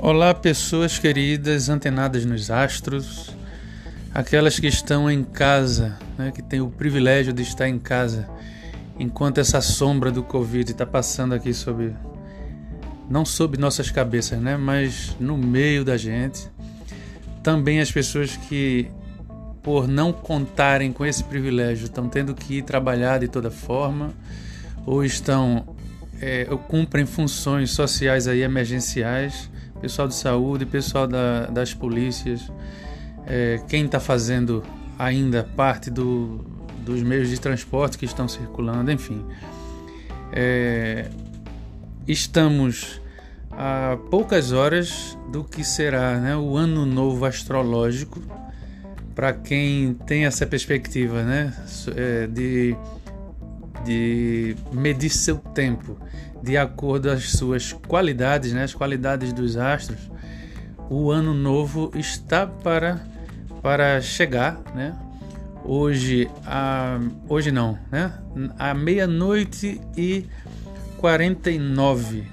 Olá, pessoas queridas, antenadas nos astros, aquelas que estão em casa, né, que têm o privilégio de estar em casa, enquanto essa sombra do Covid está passando aqui sobre, não sobre nossas cabeças, né, mas no meio da gente. Também as pessoas que, por não contarem com esse privilégio, estão tendo que ir trabalhar de toda forma, ou estão é, cumprem funções sociais aí emergenciais pessoal de saúde, pessoal da, das polícias, é, quem está fazendo ainda parte do, dos meios de transporte que estão circulando, enfim. É, estamos a poucas horas do que será né, o ano novo astrológico para quem tem essa perspectiva né, é, de, de medir seu tempo de acordo às suas qualidades, né, as qualidades dos astros, o ano novo está para, para chegar, né? Hoje, a, hoje não, né? À meia-noite e 49,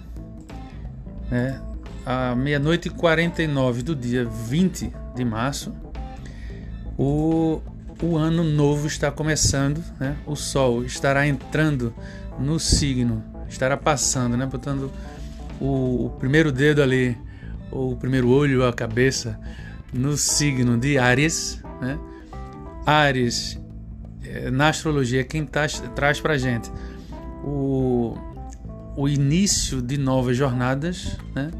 né? À meia-noite e 49 do dia 20 de março, o, o ano novo está começando, né? O Sol estará entrando no signo estará passando, né? Botando o, o primeiro dedo ali, ou o primeiro olho, a cabeça, no signo de Ares, né? Ares, é, na astrologia, quem tá, traz para gente o, o início de novas jornadas, né?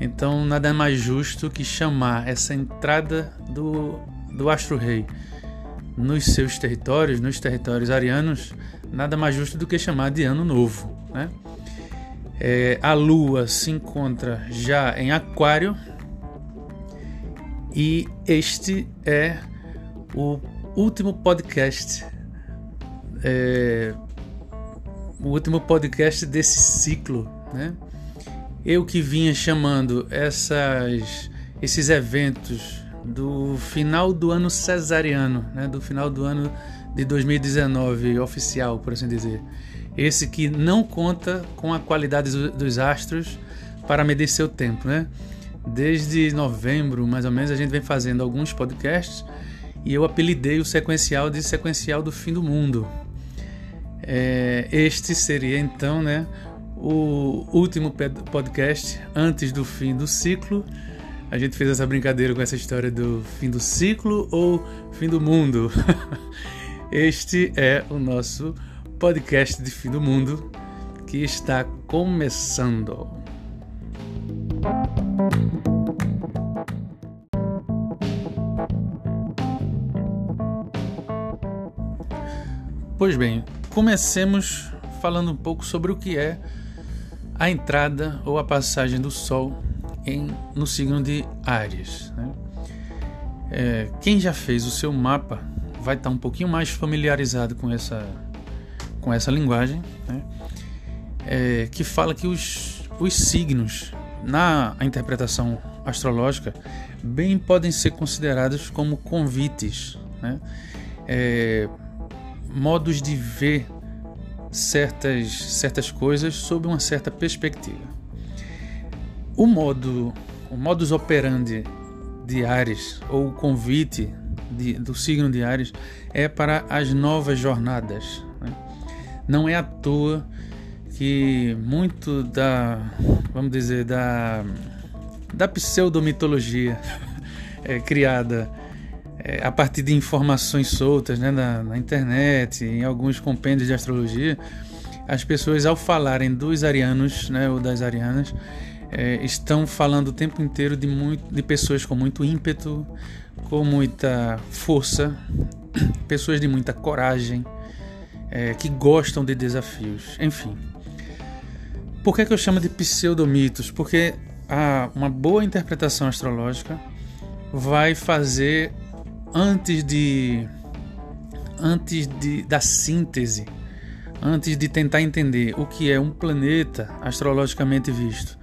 Então, nada mais justo que chamar essa entrada do, do astro-rei nos seus territórios, nos territórios arianos, nada mais justo do que chamar de ano novo. Né? É, a Lua se encontra já em Aquário e este é o último podcast, é, o último podcast desse ciclo, né? Eu que vinha chamando essas, esses eventos do final do ano cesariano, né? Do final do ano de 2019 oficial, por assim dizer. Esse que não conta com a qualidade dos astros para medir seu tempo, né? Desde novembro, mais ou menos, a gente vem fazendo alguns podcasts e eu apelidei o sequencial de sequencial do fim do mundo. É, este seria então, né, o último podcast antes do fim do ciclo. A gente fez essa brincadeira com essa história do fim do ciclo ou fim do mundo. este é o nosso podcast de fim do mundo que está começando. Pois bem, comecemos falando um pouco sobre o que é a entrada ou a passagem do Sol em, no signo de Ares. Né? É, quem já fez o seu mapa vai estar um pouquinho mais familiarizado com essa com essa linguagem, né? é, que fala que os, os signos, na interpretação astrológica, bem podem ser considerados como convites, né? é, modos de ver certas, certas coisas sob uma certa perspectiva. O modo, o modus operandi de Ares, ou o convite de, do signo de Ares, é para as novas jornadas, não é à toa que muito da, vamos dizer, da, da pseudomitologia é criada é, a partir de informações soltas né, na, na internet, em alguns compêndios de astrologia, as pessoas ao falarem dos arianos né, ou das arianas é, estão falando o tempo inteiro de, muito, de pessoas com muito ímpeto, com muita força, pessoas de muita coragem, é, que gostam de desafios. Enfim. Por que, que eu chamo de pseudomitos? Porque a, uma boa interpretação astrológica vai fazer antes de antes de, da síntese, antes de tentar entender o que é um planeta astrologicamente visto,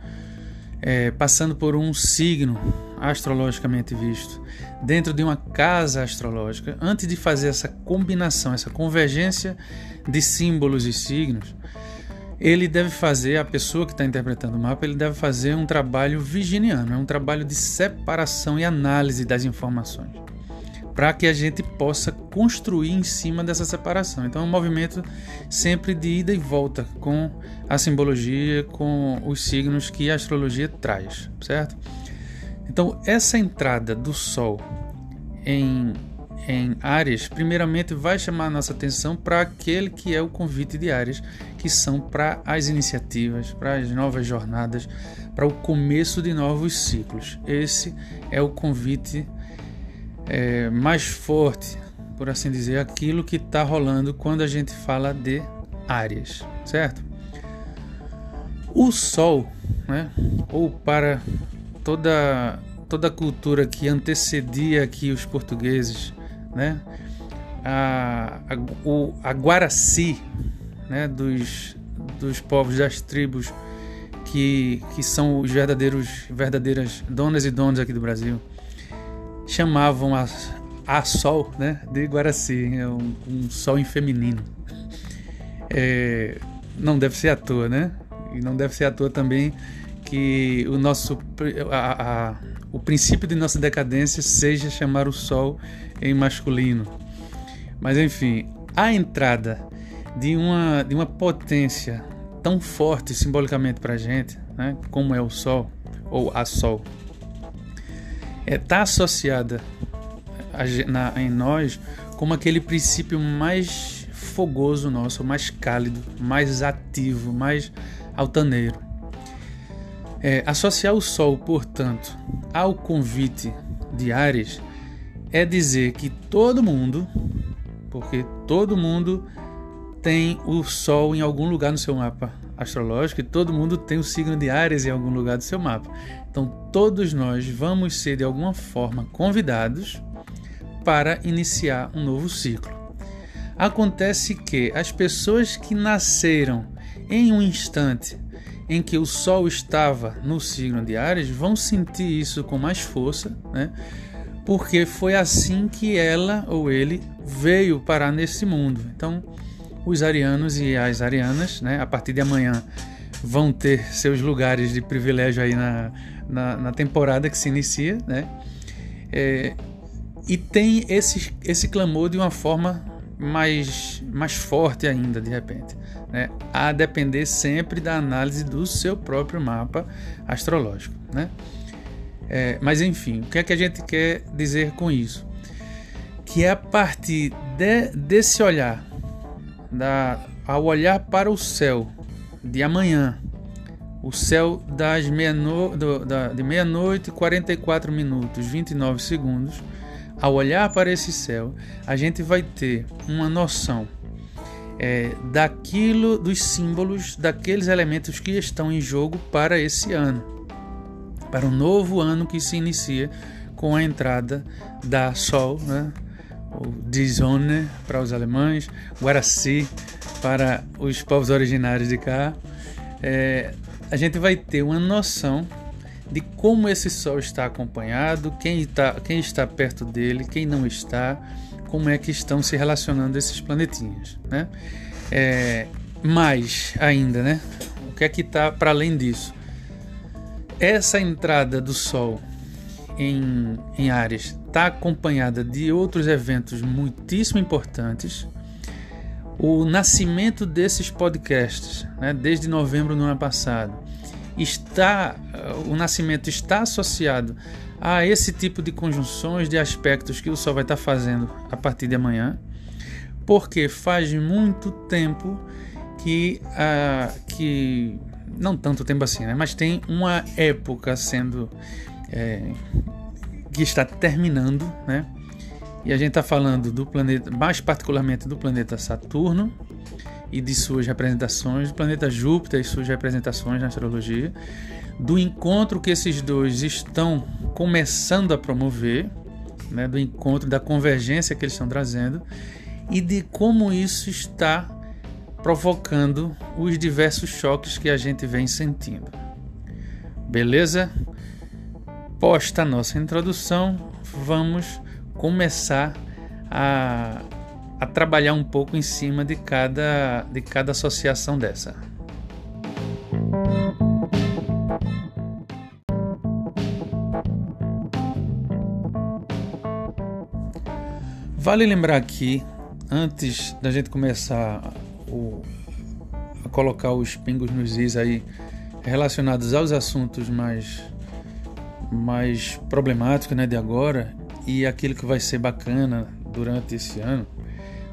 é, passando por um signo astrologicamente visto, dentro de uma casa astrológica, antes de fazer essa combinação, essa convergência de símbolos e signos, ele deve fazer, a pessoa que está interpretando o mapa, ele deve fazer um trabalho virginiano, é um trabalho de separação e análise das informações, para que a gente possa construir em cima dessa separação. Então é um movimento sempre de ida e volta com a simbologia, com os signos que a astrologia traz, certo? Então essa entrada do Sol em em Ares, primeiramente vai chamar a nossa atenção para aquele que é o convite de Ares, que são para as iniciativas, para as novas jornadas, para o começo de novos ciclos. Esse é o convite é, mais forte, por assim dizer, aquilo que está rolando quando a gente fala de Ares, certo? O Sol, né, ou para toda toda a cultura que antecedia aqui os portugueses né? A, a, o, a Guaraci, né? Dos, dos povos das tribos que, que são os verdadeiros verdadeiras donas e donos aqui do Brasil, chamavam a, a sol, né? De Guaraci, é um, um sol em feminino. É, não deve ser à toa, né? E não deve ser à toa também que o nosso a, a, o princípio de nossa decadência seja chamar o sol em masculino. Mas enfim, a entrada de uma, de uma potência tão forte simbolicamente para a gente, né, como é o Sol ou a Sol, está é, tá associada a, na, em nós como aquele princípio mais fogoso nosso, mais cálido, mais ativo, mais altaneiro. É, associar o Sol, portanto, ao convite de Ares é dizer que todo mundo, porque todo mundo tem o Sol em algum lugar no seu mapa astrológico e todo mundo tem o signo de Ares em algum lugar do seu mapa. Então, todos nós vamos ser de alguma forma convidados para iniciar um novo ciclo. Acontece que as pessoas que nasceram em um instante em que o Sol estava no signo de Ares vão sentir isso com mais força, né? porque foi assim que ela ou ele veio parar nesse mundo. Então, os arianos e as arianas, né, a partir de amanhã, vão ter seus lugares de privilégio aí na, na, na temporada que se inicia, né? É, e tem esse, esse clamor de uma forma mais, mais forte ainda, de repente, né? a depender sempre da análise do seu próprio mapa astrológico. Né? É, mas enfim, o que é que a gente quer dizer com isso? Que é a partir de, desse olhar, da, ao olhar para o céu de amanhã, o céu das meia no, do, da, de meia-noite, 44 minutos, 29 segundos, ao olhar para esse céu, a gente vai ter uma noção é, daquilo, dos símbolos, daqueles elementos que estão em jogo para esse ano para um novo ano que se inicia com a entrada da Sol, né? o Die para os alemães, Guaraci para os povos originários de cá. É, a gente vai ter uma noção de como esse Sol está acompanhado, quem está, quem está perto dele, quem não está, como é que estão se relacionando esses planetinhas, né? É, mais ainda, né? O que é que está para além disso? Essa entrada do Sol em, em Ares está acompanhada de outros eventos muitíssimo importantes. O nascimento desses podcasts, né, desde novembro do ano passado, está o nascimento está associado a esse tipo de conjunções de aspectos que o Sol vai estar fazendo a partir de amanhã, porque faz muito tempo que, uh, que não tanto tempo assim, né? Mas tem uma época sendo é, que está terminando, né? E a gente está falando do planeta, mais particularmente do planeta Saturno e de suas representações, do planeta Júpiter e suas representações na astrologia, do encontro que esses dois estão começando a promover, né? Do encontro, da convergência que eles estão trazendo e de como isso está provocando os diversos choques que a gente vem sentindo. Beleza? Posta a nossa introdução, vamos começar a, a trabalhar um pouco em cima de cada, de cada associação dessa. Vale lembrar aqui, antes da gente começar o, a colocar os pingos nos is aí relacionados aos assuntos mais, mais problemáticos né, de agora e aquilo que vai ser bacana durante esse ano,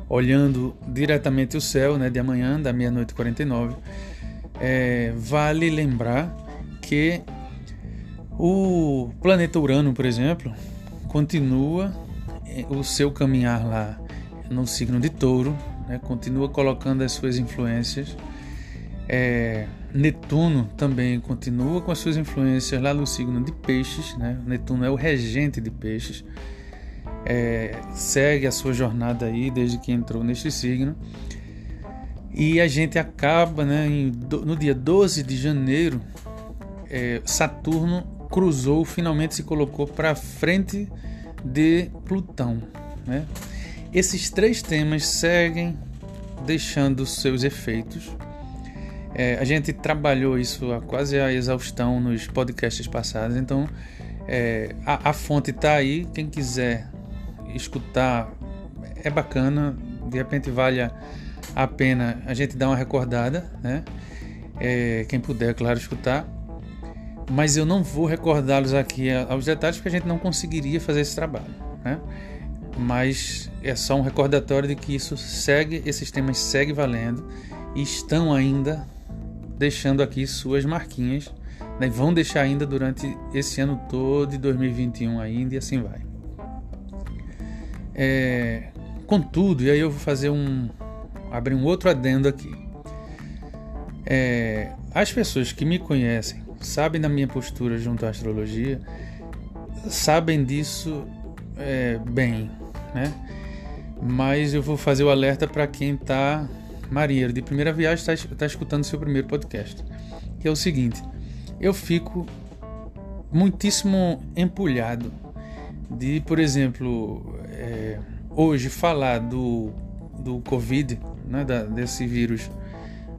olhando diretamente o céu né, de amanhã, da meia-noite 49, é, vale lembrar que o planeta Urano, por exemplo, continua o seu caminhar lá no signo de Touro, né, continua colocando as suas influências. É, Netuno também continua com as suas influências lá no signo de Peixes. Né? Netuno é o regente de Peixes. É, segue a sua jornada aí desde que entrou neste signo. E a gente acaba, né, em, no dia 12 de janeiro, é, Saturno cruzou, finalmente se colocou para frente de Plutão. Né? Esses três temas seguem deixando seus efeitos. É, a gente trabalhou isso a quase a exaustão nos podcasts passados, então é, a, a fonte está aí. Quem quiser escutar é bacana, de repente vale a pena a gente dar uma recordada, né? É, quem puder, claro, escutar. Mas eu não vou recordá-los aqui aos detalhes porque a gente não conseguiria fazer esse trabalho, né? Mas é só um recordatório de que isso segue, esses temas seguem valendo e estão ainda deixando aqui suas marquinhas, né? vão deixar ainda durante esse ano todo de 2021 ainda e assim vai. É, contudo, e aí eu vou fazer um, abrir um outro adendo aqui. É, as pessoas que me conhecem, sabem da minha postura junto à astrologia, sabem disso é, bem, né? Mas eu vou fazer o alerta para quem está marinheiro de primeira viagem, está tá escutando seu primeiro podcast, que é o seguinte: eu fico muitíssimo empolhado de, por exemplo, é, hoje falar do, do Covid né, da, desse vírus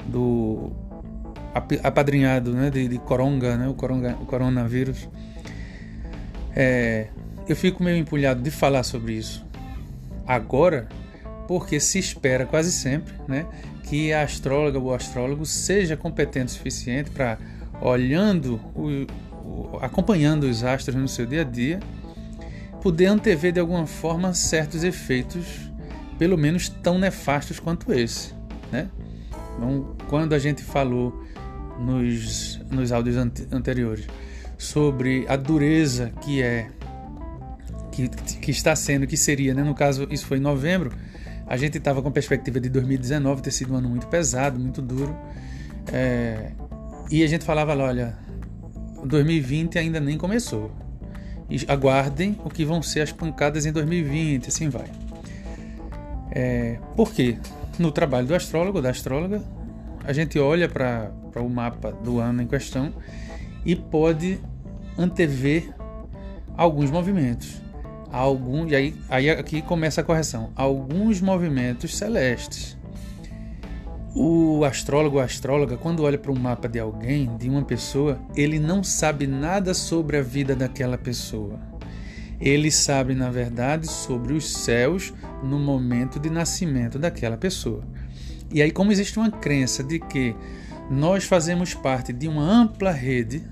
do apadrinhado né, de, de coronga, né, o, coronga, o coronavírus. É, eu fico meio empolhado de falar sobre isso agora, porque se espera quase sempre né, que a astróloga ou astrólogo seja competente o suficiente para, olhando, o, o, acompanhando os astros no seu dia a dia, poder antever de alguma forma certos efeitos pelo menos tão nefastos quanto esse, né? Então, quando a gente falou nos, nos áudios anteriores sobre a dureza que é que, que está sendo, que seria, né? No caso, isso foi em novembro. A gente estava com perspectiva de 2019 ter sido um ano muito pesado, muito duro. É, e a gente falava lá, olha, 2020 ainda nem começou. E aguardem o que vão ser as pancadas em 2020, assim vai. É, porque no trabalho do astrólogo, da astróloga, a gente olha para o mapa do ano em questão e pode antever alguns movimentos. Algum, e aí, aí aqui começa a correção. Alguns movimentos celestes. O astrólogo ou astróloga, quando olha para um mapa de alguém, de uma pessoa, ele não sabe nada sobre a vida daquela pessoa ele sabe, na verdade, sobre os céus no momento de nascimento daquela pessoa. E aí, como existe uma crença de que nós fazemos parte de uma ampla rede,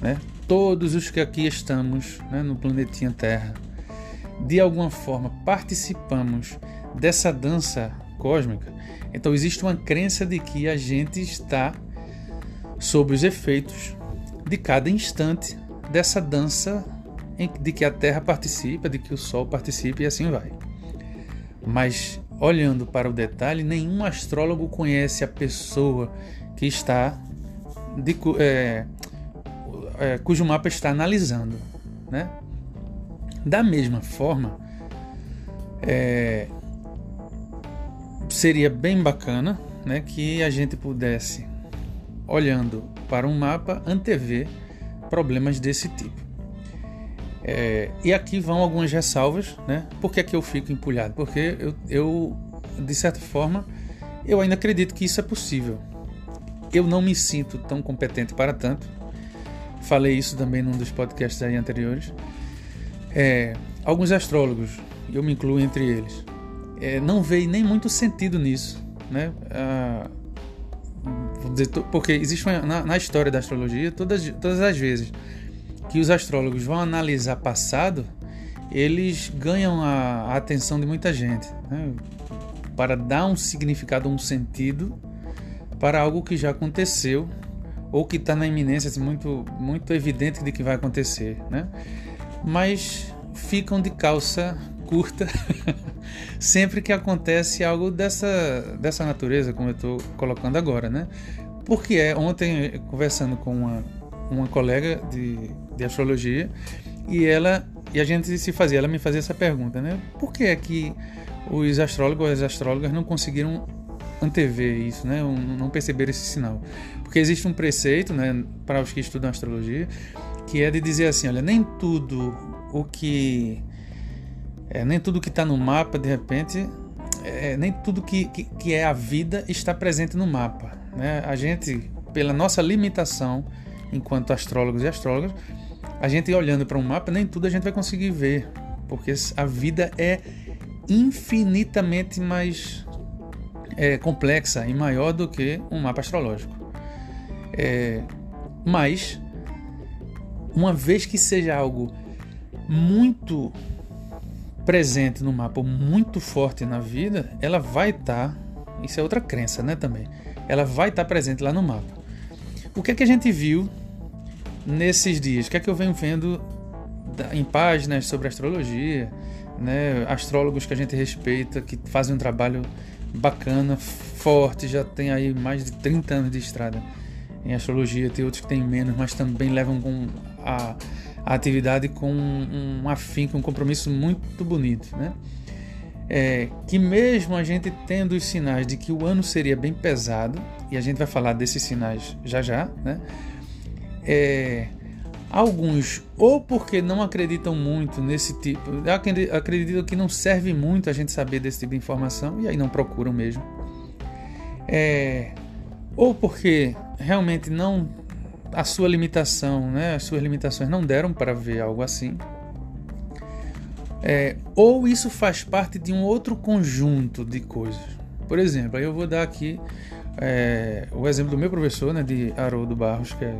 né? todos os que aqui estamos né, no planetinha Terra, de alguma forma participamos dessa dança cósmica, então existe uma crença de que a gente está sob os efeitos de cada instante dessa dança de que a Terra participa, de que o Sol participa e assim vai. Mas olhando para o detalhe, nenhum astrólogo conhece a pessoa que está de, é, é, cujo mapa está analisando, né? Da mesma forma, é, seria bem bacana, né, que a gente pudesse, olhando para um mapa, antever problemas desse tipo. É, e aqui vão algumas ressalvas, né? Por que, é que eu fico empolhado? Porque eu, eu, de certa forma, eu ainda acredito que isso é possível. Eu não me sinto tão competente para tanto. Falei isso também num dos podcasts anteriores. É, alguns astrólogos eu me incluo entre eles, é, não veio nem muito sentido nisso, né? Ah, porque existe uma, na, na, história da astrologia todas, todas as vezes que os astrólogos vão analisar passado, eles ganham a, a atenção de muita gente, né? para dar um significado, um sentido para algo que já aconteceu ou que está na iminência, assim, muito, muito evidente de que vai acontecer, né? Mas ficam de calça curta sempre que acontece algo dessa, dessa natureza, como eu estou colocando agora, né? Porque é, ontem, conversando com uma, uma colega de, de astrologia, e ela e a gente se fazia, ela me fazia essa pergunta, né? Por que é que os astrólogos, as astrólogas não conseguiram antever isso, né? Não perceber esse sinal? Porque existe um preceito, né, para os que estudam astrologia, que é de dizer assim, olha, nem tudo o que é, nem tudo que está no mapa, de repente, é, nem tudo que, que, que, é a vida está presente no mapa. Né? A gente, pela nossa limitação, enquanto astrólogos e astrólogas, a gente olhando para um mapa, nem tudo a gente vai conseguir ver, porque a vida é infinitamente mais é, complexa e maior do que um mapa astrológico. É, mas, uma vez que seja algo muito presente no mapa, muito forte na vida, ela vai estar, tá, isso é outra crença, né, também. Ela vai estar tá presente lá no mapa. O que é que a gente viu nesses dias? O que é que eu venho vendo em páginas sobre astrologia, né, astrólogos que a gente respeita, que fazem um trabalho bacana, forte, já tem aí mais de 30 anos de estrada em astrologia, tem outros que têm menos, mas também levam com a, a atividade com um, afinco, um compromisso muito bonito, né? É, que mesmo a gente tendo os sinais de que o ano seria bem pesado, e a gente vai falar desses sinais já já, né? É, alguns, ou porque não acreditam muito nesse tipo, acreditam que não serve muito a gente saber desse tipo de informação, e aí não procuram mesmo. É, ou porque realmente não a sua limitação, né, as suas limitações não deram para ver algo assim. É, ou isso faz parte de um outro conjunto de coisas. Por exemplo, aí eu vou dar aqui é, o exemplo do meu professor, né, de Haroldo Barros, que é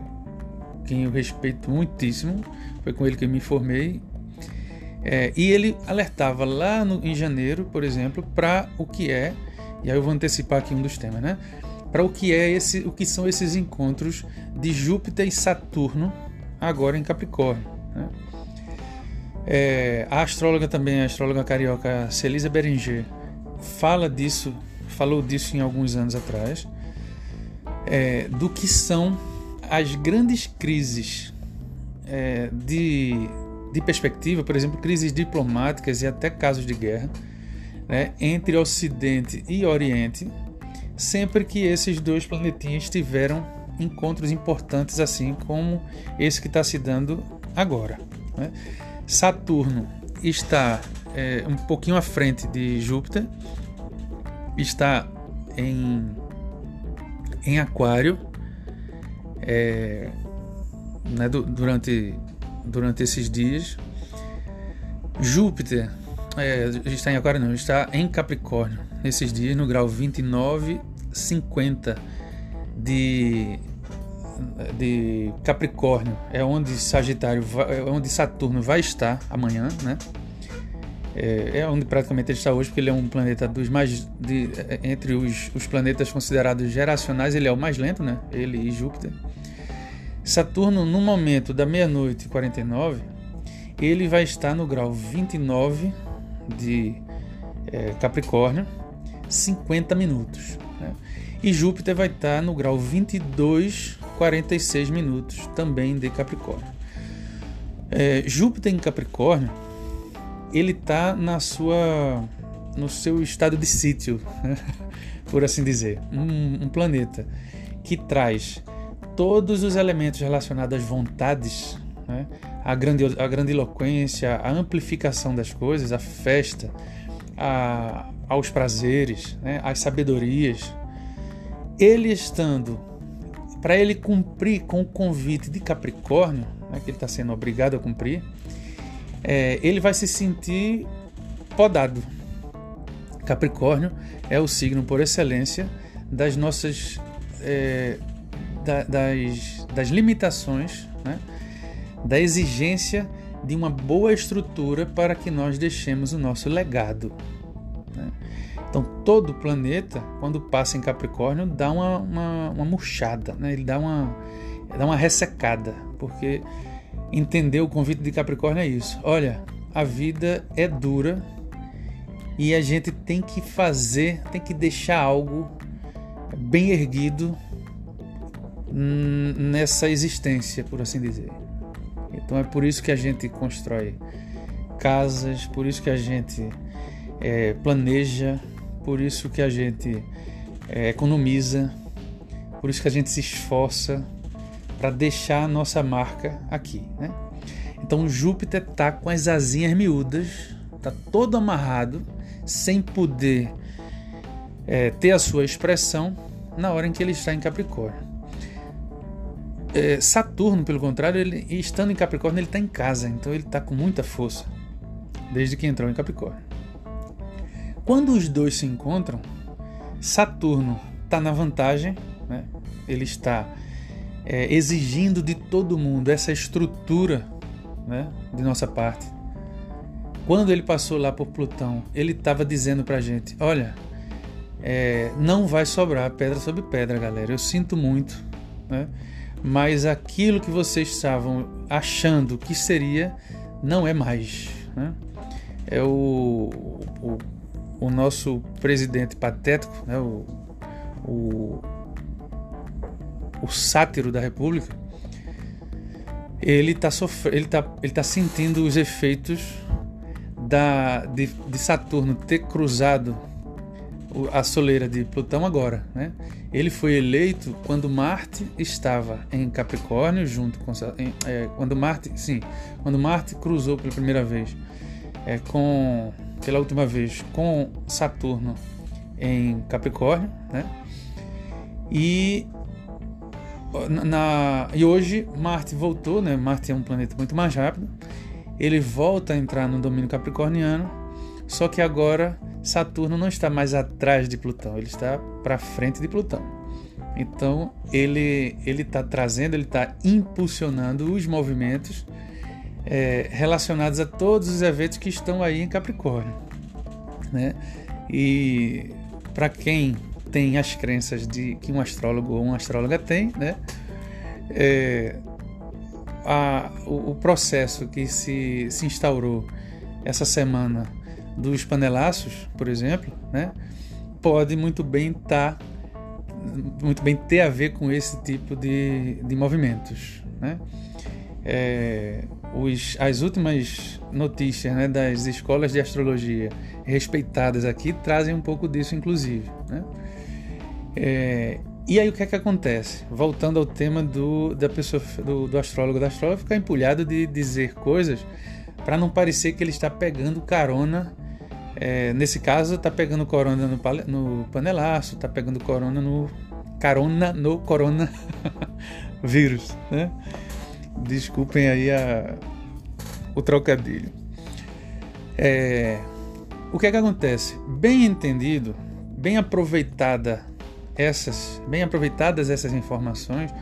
quem eu respeito muitíssimo, foi com ele que eu me formei. É, e ele alertava lá no, em janeiro, por exemplo, para o que é, e aí eu vou antecipar aqui um dos temas, né? Para o que é esse, o que são esses encontros de Júpiter e Saturno agora em Capricórnio. Né? É, a astróloga também, a astróloga carioca Celisa Beringer, fala disso, falou disso em alguns anos atrás, é, do que são as grandes crises é, de, de perspectiva, por exemplo, crises diplomáticas e até casos de guerra, né, entre Ocidente e Oriente, sempre que esses dois planetinhas tiveram encontros importantes, assim como esse que está se dando agora. Né? Saturno está é, um pouquinho à frente de Júpiter, está em, em Aquário é, né, durante, durante esses dias. Júpiter é, está em Aquário, não, está em Capricórnio nesses dias no grau 29, 50 de, de Capricórnio. É onde Sagitário, vai, é onde Saturno vai estar amanhã, né? É, é, onde praticamente ele está hoje, porque ele é um planeta dos mais. De, entre os, os planetas considerados geracionais, ele é o mais lento, né? Ele e Júpiter. Saturno, no momento da meia-noite e 49, ele vai estar no grau 29 de é, Capricórnio 50 minutos. Né? E Júpiter vai estar no grau 22, 46 minutos, também de Capricórnio. É, Júpiter em Capricórnio, ele está na sua, no seu estado de sítio, né? por assim dizer, um, um planeta que traz todos os elementos relacionados às vontades, né? a, grande, a grandiloquência, a amplificação das coisas, a festa, a, aos prazeres, né, às sabedorias, ele estando, para ele cumprir com o convite de Capricórnio, né, que ele está sendo obrigado a cumprir, é, ele vai se sentir podado. Capricórnio é o signo por excelência das nossas é, da, das, das limitações, né? da exigência de uma boa estrutura para que nós deixemos o nosso legado. Né? Então, todo planeta, quando passa em Capricórnio, dá uma, uma, uma murchada, né? ele dá uma, dá uma ressecada, porque entender o convite de Capricórnio é isso. Olha, a vida é dura e a gente tem que fazer, tem que deixar algo bem erguido nessa existência, por assim dizer. Então é por isso que a gente constrói casas, por isso que a gente é, planeja, por isso que a gente é, economiza, por isso que a gente se esforça para deixar a nossa marca aqui. Né? Então Júpiter está com as asinhas miúdas, está todo amarrado, sem poder é, ter a sua expressão na hora em que ele está em Capricórnio. É, Saturno, pelo contrário, ele estando em Capricórnio, ele está em casa, então ele está com muita força desde que entrou em Capricórnio. Quando os dois se encontram, Saturno está na vantagem, né? ele está é, exigindo de todo mundo essa estrutura né? de nossa parte. Quando ele passou lá por Plutão, ele estava dizendo para a gente: olha, é, não vai sobrar pedra sobre pedra, galera. Eu sinto muito, né? Mas aquilo que vocês estavam achando que seria não é mais. Né? É o, o, o, nosso presidente patético, né? o, o, o sátiro da República, ele está ele tá, ele tá sentindo os efeitos da, de, de Saturno ter cruzado a soleira de Plutão agora, né? Ele foi eleito quando Marte estava em Capricórnio junto com é, quando Marte, sim, quando Marte cruzou pela primeira vez, é, com pela última vez com Saturno em Capricórnio, né? E na, e hoje Marte voltou, né? Marte é um planeta muito mais rápido. Ele volta a entrar no domínio capricorniano, só que agora Saturno não está mais atrás de Plutão, ele está para frente de Plutão. Então ele ele está trazendo, ele está impulsionando os movimentos é, relacionados a todos os eventos que estão aí em Capricórnio, né? E para quem tem as crenças de que um astrólogo ou uma astróloga tem, né? É, a, o, o, processo que se, se instaurou essa semana dos panelaços, por exemplo, né, pode muito bem estar tá, muito bem ter a ver com esse tipo de, de movimentos, né? É, os, as últimas notícias né, das escolas de astrologia respeitadas aqui trazem um pouco disso, inclusive. Né? É, e aí o que é que acontece? Voltando ao tema do, da pessoa, do, do astrólogo da astróloga, ficar empolhado de dizer coisas para não parecer que ele está pegando carona é, nesse caso, tá pegando corona no, no panelaço, tá pegando corona no carona no corona vírus, né? Desculpem aí a, o trocadilho. É, o que é que acontece? Bem entendido, bem aproveitada essas, bem aproveitadas essas informações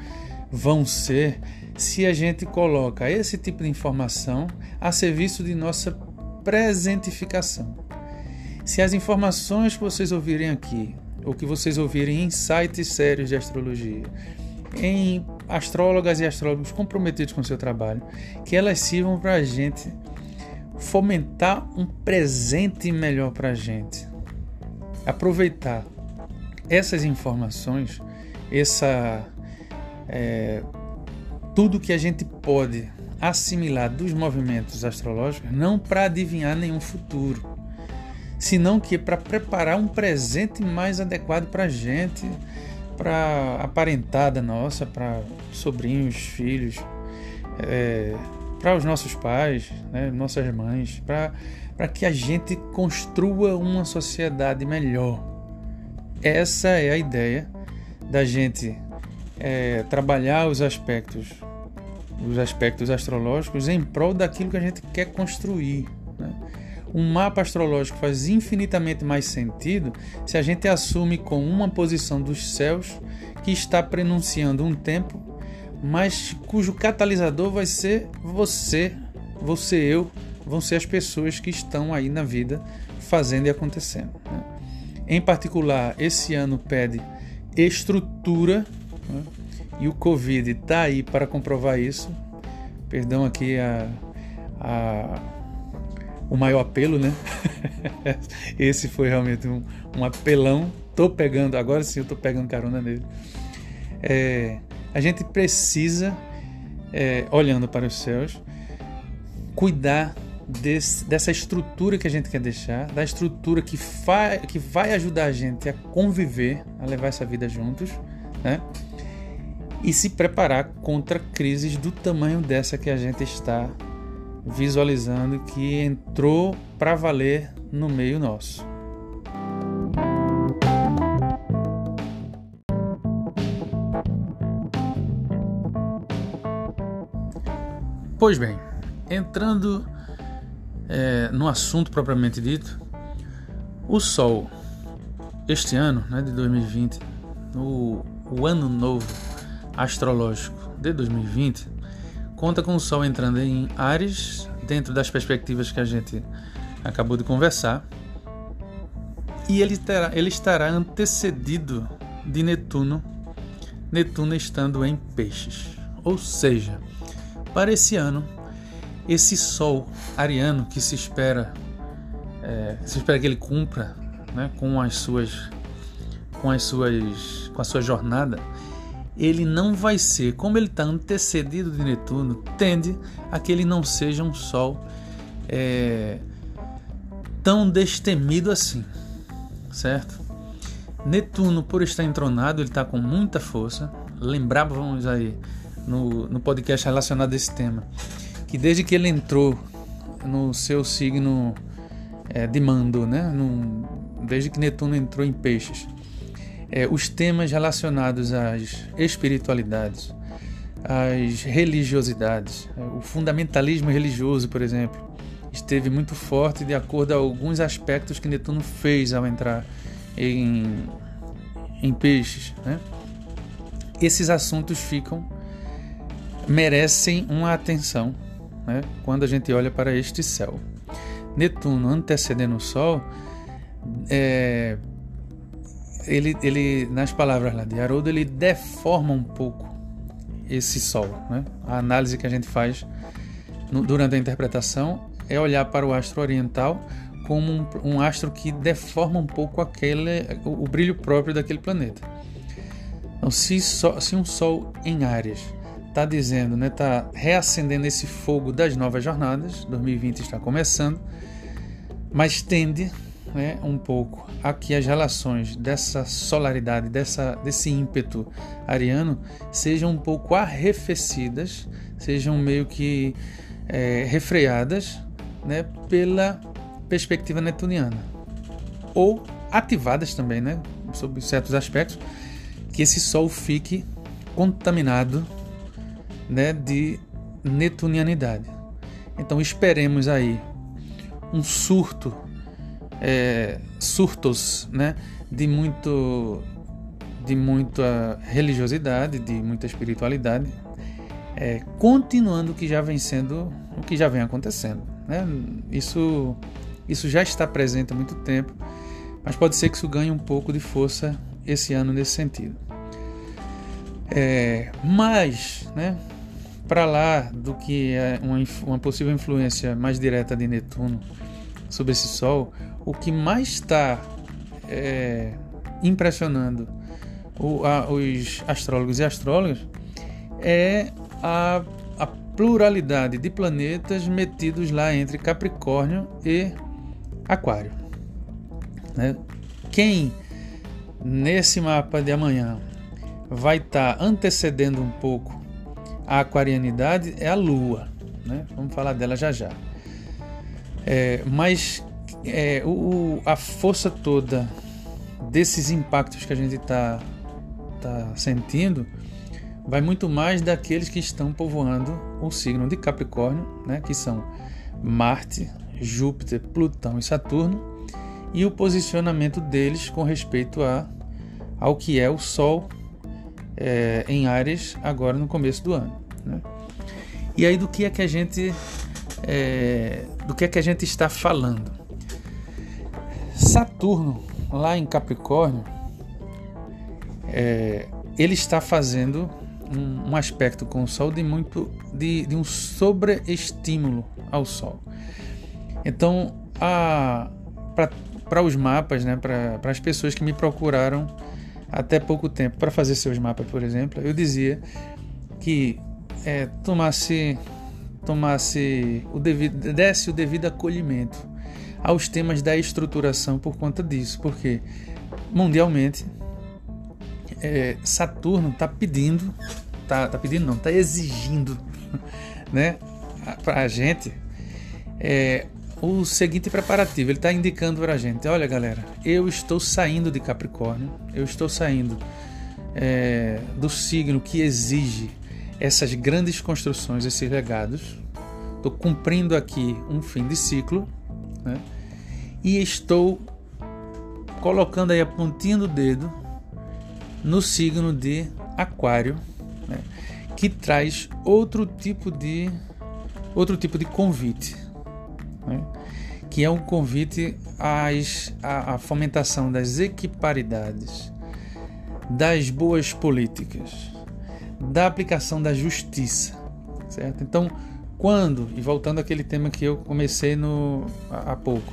vão ser se a gente coloca esse tipo de informação a serviço de nossa presentificação. Se as informações que vocês ouvirem aqui, ou que vocês ouvirem em sites sérios de astrologia, em astrólogas e astrólogos comprometidos com o seu trabalho, que elas sirvam para a gente fomentar um presente melhor para a gente. Aproveitar essas informações, essa é, tudo que a gente pode assimilar dos movimentos astrológicos, não para adivinhar nenhum futuro, senão que para preparar um presente mais adequado para a gente, para a parentada nossa, para sobrinhos, filhos, é, para os nossos pais, né, nossas mães, para que a gente construa uma sociedade melhor. Essa é a ideia da gente é, trabalhar os aspectos, os aspectos astrológicos em prol daquilo que a gente quer construir. Um mapa astrológico faz infinitamente mais sentido se a gente assume com uma posição dos céus que está prenunciando um tempo, mas cujo catalisador vai ser você, você, eu, vão ser as pessoas que estão aí na vida fazendo e acontecendo. Né? Em particular, esse ano pede estrutura né? e o Covid está aí para comprovar isso. Perdão aqui a, a o maior apelo, né? Esse foi realmente um, um apelão. Tô pegando, agora sim eu tô pegando carona nele. É, a gente precisa, é, olhando para os céus, cuidar desse, dessa estrutura que a gente quer deixar, da estrutura que, fa, que vai ajudar a gente a conviver, a levar essa vida juntos, né? E se preparar contra crises do tamanho dessa que a gente está visualizando que entrou para valer no meio nosso. Pois bem, entrando é, no assunto propriamente dito, o Sol, este ano né, de 2020, o, o ano novo astrológico de 2020, conta com o Sol entrando em Ares, dentro das perspectivas que a gente acabou de conversar, e ele, terá, ele estará antecedido de Netuno, Netuno estando em Peixes. Ou seja, para esse ano, esse Sol ariano que se espera, é, se espera que ele cumpra né, com as suas, com as suas, com a sua jornada, ele não vai ser, como ele está antecedido de Netuno, tende a que ele não seja um Sol é, tão destemido assim, certo? Netuno, por estar entronado, ele está com muita força. Lembrávamos aí no, no podcast relacionado a esse tema que desde que ele entrou no seu signo é, de mando, né? No, desde que Netuno entrou em Peixes, é, os temas relacionados às espiritualidades, às religiosidades, é, o fundamentalismo religioso, por exemplo, esteve muito forte de acordo a alguns aspectos que Netuno fez ao entrar em, em peixes. Né? Esses assuntos ficam merecem uma atenção né? quando a gente olha para este céu. Netuno antecedendo o Sol é, ele, ele, nas palavras lá de Haroldo, ele deforma um pouco esse Sol. Né? A análise que a gente faz no, durante a interpretação é olhar para o astro oriental como um, um astro que deforma um pouco aquele, o, o brilho próprio daquele planeta. Então, se, so, se um Sol em Áries está dizendo, né, está reacendendo esse fogo das novas jornadas, 2020 está começando, mas tende né, um pouco a que as relações dessa solaridade, dessa, desse ímpeto ariano sejam um pouco arrefecidas, sejam meio que é, refreadas né, pela perspectiva netuniana. Ou ativadas também, né, sob certos aspectos, que esse Sol fique contaminado né, de netunianidade. Então esperemos aí um surto é, surtos né, de muito de muita religiosidade, de muita espiritualidade, é, continuando o que já vem sendo, o que já vem acontecendo. Né? Isso, isso já está presente há muito tempo, mas pode ser que isso ganhe um pouco de força esse ano nesse sentido. É, mas, né, para lá do que é uma, uma possível influência mais direta de Netuno sobre esse Sol, o que mais está é, impressionando o, a, os astrólogos e astrólogas é a, a pluralidade de planetas metidos lá entre Capricórnio e Aquário. Né? Quem nesse mapa de amanhã vai estar tá antecedendo um pouco a aquarianidade é a Lua. Né? Vamos falar dela já já. É, mas é, o, a força toda desses impactos que a gente está tá sentindo vai muito mais daqueles que estão povoando o signo de Capricórnio, né, que são Marte, Júpiter, Plutão e Saturno e o posicionamento deles com respeito a, ao que é o Sol é, em Ares agora no começo do ano. Né? E aí do que é que a gente é, do que é que a gente está falando? Saturno lá em Capricórnio é, ele está fazendo um, um, aspecto com o Sol de muito de, de um sobreestímulo ao Sol. Então, para os mapas, né, para as pessoas que me procuraram até pouco tempo para fazer seus mapas, por exemplo, eu dizia que é, tomasse tomasse o devido, desse o devido acolhimento aos temas da estruturação por conta disso, porque mundialmente é, Saturno está pedindo, tá, tá pedindo não, está exigindo, né, para a gente é, o seguinte preparativo. Ele está indicando para a gente: olha, galera, eu estou saindo de Capricórnio, eu estou saindo é, do signo que exige essas grandes construções, esses legados. Estou cumprindo aqui um fim de ciclo, né? E estou colocando aí a pontinha do dedo no signo de Aquário, né? que traz outro tipo de outro tipo de convite né? que é um convite às, à, fomentação das equiparidades, das boas políticas, da aplicação da justiça, certo? Então, quando, e voltando àquele tema que eu comecei no, há pouco,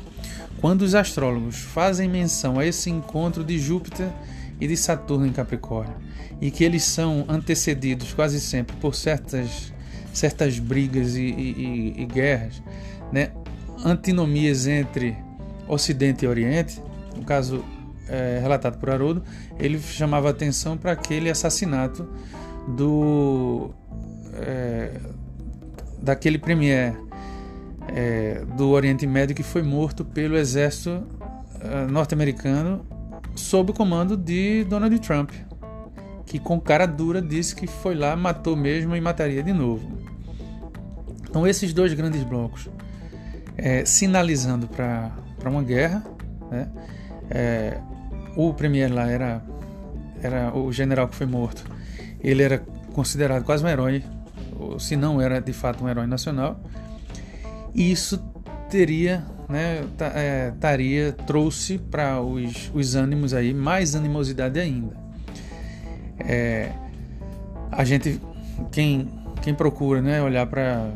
quando os astrólogos fazem menção a esse encontro de Júpiter e de Saturno em Capricórnio, e que eles são antecedidos quase sempre por certas, certas brigas e, e, e, guerras, né? antinomias entre Ocidente e Oriente, no caso é, relatado por Haroldo, ele chamava atenção para aquele assassinato do é, daquele premier é, do Oriente Médio que foi morto pelo exército é, norte-americano sob o comando de Donald Trump, que com cara dura disse que foi lá, matou mesmo e mataria de novo. Então esses dois grandes blocos é, sinalizando para uma guerra. Né? É, o premier lá era, era o general que foi morto. Ele era considerado quase um herói, ou se não era de fato um herói nacional. E isso teria, né, é, taria, trouxe para os, os ânimos aí mais animosidade ainda. É, a gente, quem, quem procura né, olhar para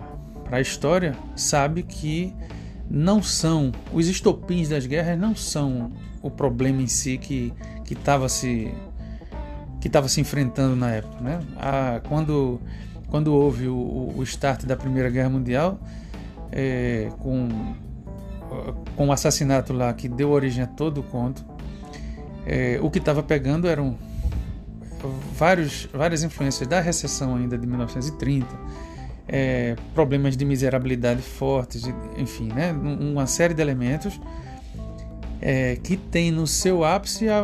a história, sabe que não são os estopins das guerras não são o problema em si que estava se que estava se enfrentando na época, né? A, quando quando houve o, o start da Primeira Guerra Mundial é, com com o assassinato lá que deu origem a todo o conto, é, o que estava pegando eram vários, várias influências da recessão ainda de 1930 é, problemas de miserabilidade fortes, enfim, né? uma série de elementos é, que tem no seu ápice a,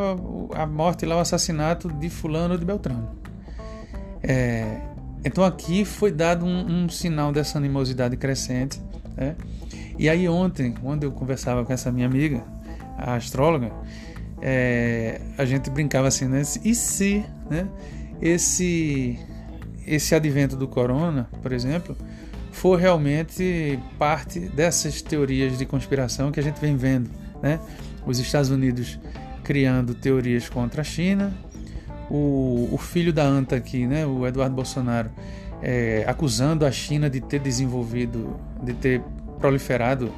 a morte lá, o assassinato de fulano de Beltrano. É, então aqui foi dado um, um, sinal dessa animosidade crescente. Né? E aí ontem, quando eu conversava com essa minha amiga, a astróloga, é, a gente brincava assim, né? E se né, esse esse advento do corona, por exemplo, for realmente parte dessas teorias de conspiração que a gente vem vendo, né? Os Estados Unidos criando teorias contra a China, o, o filho da anta aqui, né? O Eduardo Bolsonaro é, acusando a China de ter desenvolvido, de ter proliferado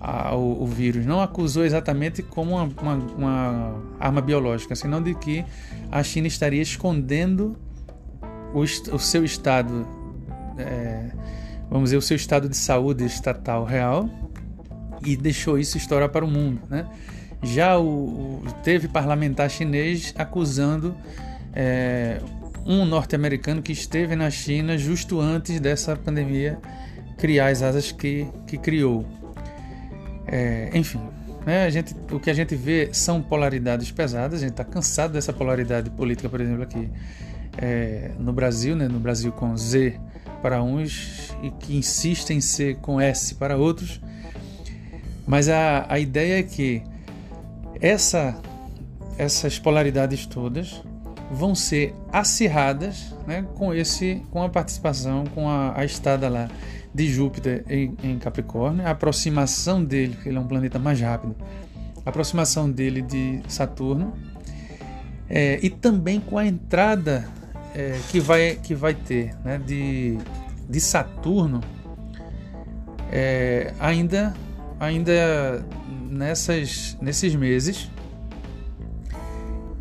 a, o, o, vírus. Não acusou exatamente como uma, uma, uma arma biológica, senão de que a China estaria escondendo o, o seu estado, é, vamos dizer, o seu estado de saúde estatal real e deixou isso estourar para o mundo, né? Já o, o teve parlamentar chinês acusando é, um norte-americano que esteve na China justo antes dessa pandemia criar as asas que, que criou. É, enfim, né, a gente, o que a gente vê são polaridades pesadas, a gente está cansado dessa polaridade política, por exemplo, aqui é, no Brasil, né, no Brasil com Z para uns e que insistem em ser com S para outros. Mas a, a ideia é que essa, essas polaridades todas vão ser acirradas né, com esse com a participação, com a, a estada lá de Júpiter em, em, Capricórnio, a aproximação dele, porque ele é um planeta mais rápido, a aproximação dele de Saturno, é, e também com a entrada é, que, vai, que vai ter né, de, de Saturno é, ainda, ainda nessas, nesses meses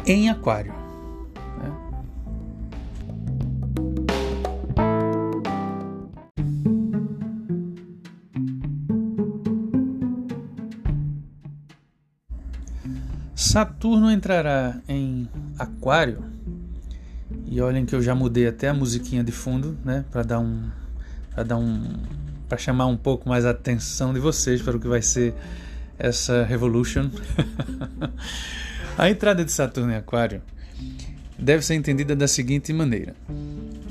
em Aquário. Saturno entrará em Aquário e olhem que eu já mudei até a musiquinha de fundo, né, para dar um para dar um para chamar um pouco mais a atenção de vocês para o que vai ser essa Revolution. a entrada de Saturno em Aquário deve ser entendida da seguinte maneira: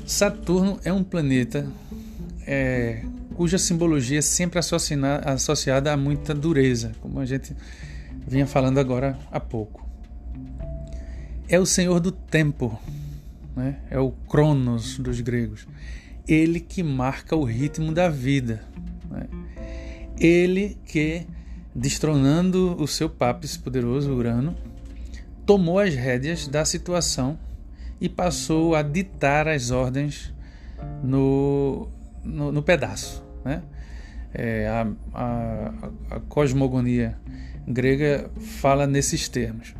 Saturno é um planeta é, cuja simbologia é sempre associada, a muita dureza, como a gente vinha falando agora há pouco. É o senhor do tempo, né? é o Cronos dos gregos. Ele que marca o ritmo da vida. Né? Ele que destronando o seu papis poderoso Urano, tomou as rédeas da situação e passou a ditar as ordens no, no, no pedaço. Né? É, a, a, a cosmogonia grega fala nesses termos.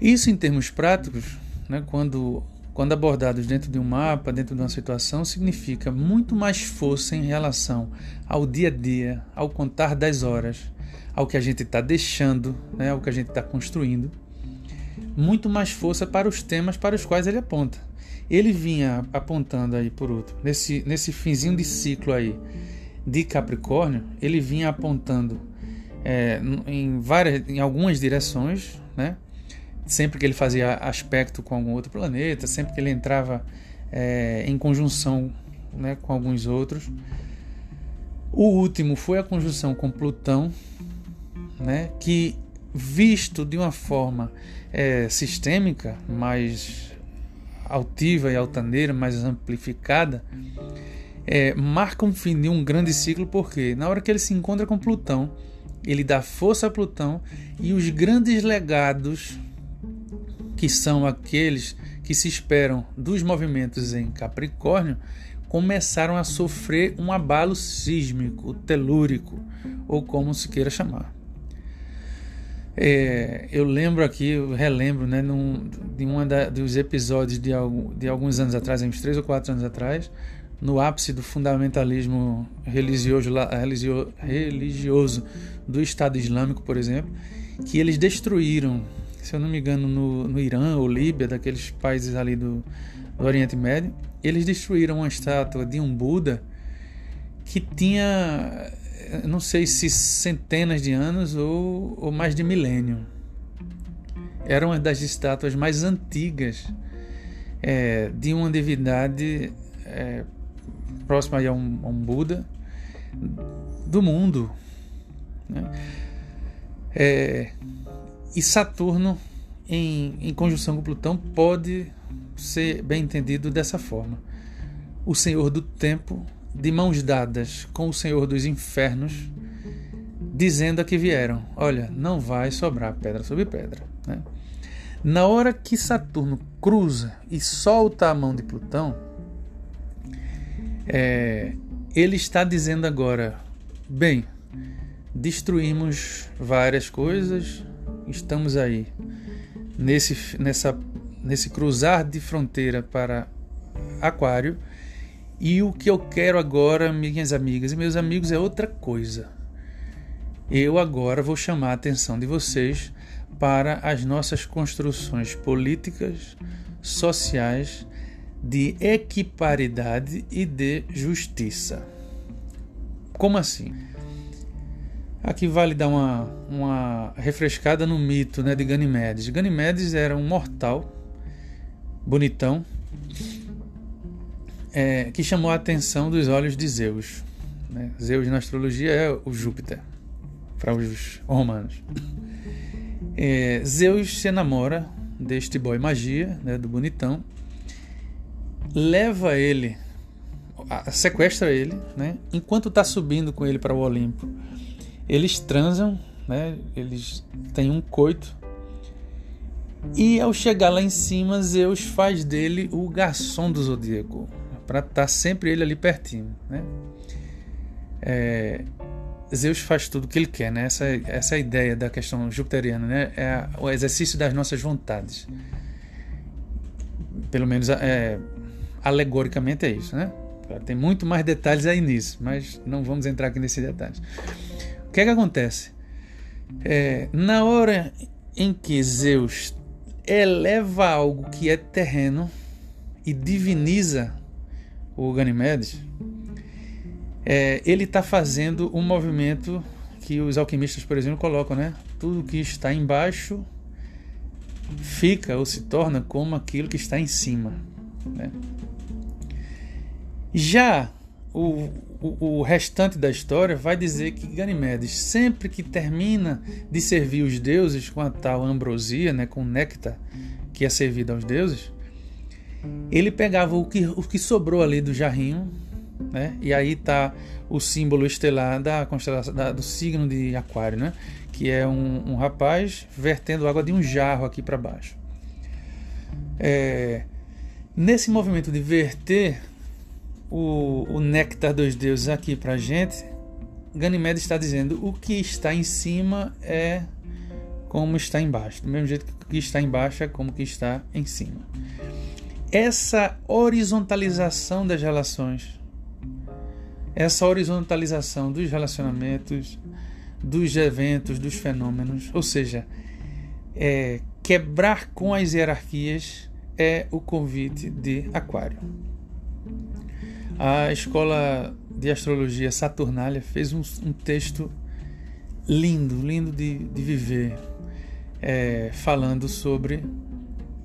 Isso, em termos práticos, né, quando, quando abordados dentro de um mapa, dentro de uma situação, significa muito mais força em relação ao dia a dia, ao contar das horas, ao que a gente está deixando, né, ao que a gente está construindo, muito mais força para os temas para os quais ele aponta. Ele vinha apontando aí por outro, nesse, nesse finzinho de ciclo aí de Capricórnio, ele vinha apontando é, em várias, em algumas direções, né? Sempre que ele fazia aspecto com algum outro planeta, sempre que ele entrava é, em conjunção né, com alguns outros. O último foi a conjunção com Plutão, né, que visto de uma forma é, sistêmica, mais altiva e altaneira, mais amplificada, é, marca um fim de um grande ciclo, porque na hora que ele se encontra com Plutão, ele dá força a Plutão e os grandes legados, que são aqueles que se esperam dos movimentos em Capricórnio, começaram a sofrer um abalo sísmico, telúrico, ou como se queira chamar. É, eu lembro aqui, eu relembro, né, num, de um dos episódios de, de alguns anos atrás, uns três ou quatro anos atrás, no ápice do fundamentalismo religioso, religioso do Estado Islâmico, por exemplo, que eles destruíram, se eu não me engano, no, no Irã ou Líbia, daqueles países ali do, do Oriente Médio, eles destruíram uma estátua de um Buda que tinha não sei se centenas de anos ou, ou mais de milênio. Era uma das estátuas mais antigas é, de uma divindade é, próxima a um, a um, Buda do mundo. Né? É, e Saturno, em, em conjunção com Plutão, pode ser bem entendido dessa forma. O Senhor do Tempo de mãos dadas com o Senhor dos Infernos, dizendo a que vieram: Olha, não vai sobrar pedra sobre pedra. Né? Na hora que Saturno cruza e solta a mão de Plutão, é, ele está dizendo agora: bem, destruímos várias coisas, estamos aí nesse, nessa, nesse cruzar de fronteira para Aquário e o que eu quero agora, minhas amigas e meus amigos, é outra coisa. Eu agora vou chamar a atenção de vocês para as nossas construções políticas, sociais, de equiparidade e de justiça. Como assim? Aqui vale dar uma, uma refrescada no mito né, de Ganimedes. Ganimedes era um mortal, bonitão, é, que chamou a atenção dos olhos de Zeus. Né? Zeus na astrologia é o Júpiter. para os romanos. É, Zeus se enamora deste boy magia, né, do bonitão, leva ele, sequestra ele, né, enquanto está subindo com ele para o Olimpo. Eles transam, né, eles têm um coito. E ao chegar lá em cima, Zeus faz dele o garçom do zodíaco, para estar tá sempre ele ali pertinho, né? É, Zeus faz tudo o que ele quer, né? Essa, essa é a ideia da questão jupiteriana, né? É o exercício das nossas vontades. Pelo menos é, alegoricamente é isso, né? Tem muito mais detalhes aí nisso, mas não vamos entrar aqui nesses detalhes. O que é que acontece? É, na hora em que Zeus eleva algo que é terreno e diviniza o Ganimedes, é, ele está fazendo um movimento que os alquimistas, por exemplo, colocam, né? Tudo que está embaixo fica ou se torna como aquilo que está em cima. Né? Já o, o, o, restante da história vai dizer que Ganimedes, sempre que termina de servir os deuses com a tal ambrosia, né, com néctar que é servido aos deuses, ele pegava o que, o que sobrou ali do jarrinho né? E aí está o símbolo estelar da constelação da, do signo de Aquário, né? Que é um, um rapaz vertendo água de um jarro aqui para baixo. É, nesse movimento de verter o, o néctar dos deuses aqui para gente, Ganymede está dizendo o que está em cima é como está embaixo. Do mesmo jeito que o que está embaixo é como que está em cima. Essa horizontalização das relações essa horizontalização dos relacionamentos, dos eventos, dos fenômenos, ou seja, é, quebrar com as hierarquias é o convite de Aquário. A escola de astrologia Saturnália fez um, um texto lindo, lindo de, de viver, é, falando sobre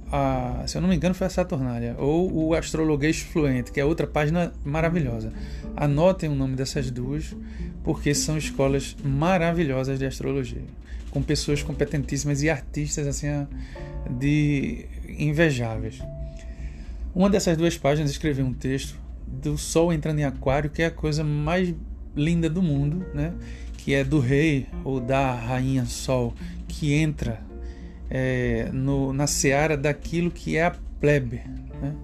a, se eu não me engano, foi a Saturnália, ou o Astrologuês Fluente, que é outra página maravilhosa. Anotem o nome dessas duas, porque são escolas maravilhosas de astrologia, com pessoas competentíssimas e artistas assim de invejáveis. Uma dessas duas páginas escreveu um texto do Sol entrando em Aquário, que é a coisa mais linda do mundo, né? Que é do rei ou da rainha Sol que entra é, no, na seara daquilo que é a plebe. Né?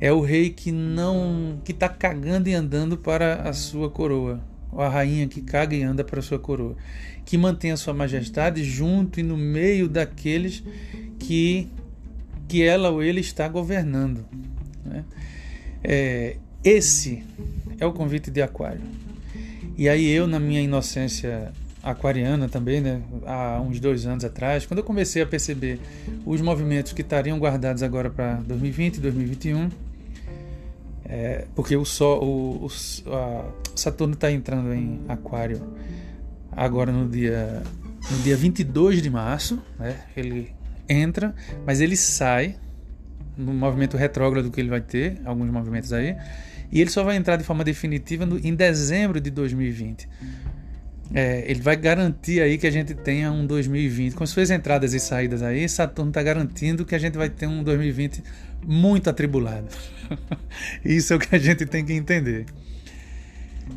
É o rei que não que está cagando e andando para a sua coroa, ou a rainha que caga e anda para a sua coroa, que mantém a sua majestade junto e no meio daqueles que que ela ou ele está governando. Né? É, esse é o convite de Aquário. E aí eu, na minha inocência aquariana também, né? Há uns dois anos atrás, quando eu comecei a perceber os movimentos que estariam guardados agora para 2020 e 2021, é, porque o Sol, o, o Saturno está entrando em Aquário agora no dia no dia 22 de março, né? Ele entra, mas ele sai no movimento retrógrado que ele vai ter, alguns movimentos aí, e ele só vai entrar de forma definitiva no, em dezembro de 2020 é, ele vai garantir aí que a gente tenha um 2020. Com suas entradas e saídas aí, Saturno está garantindo que a gente vai ter um 2020 muito atribulado. Isso é o que a gente tem que entender.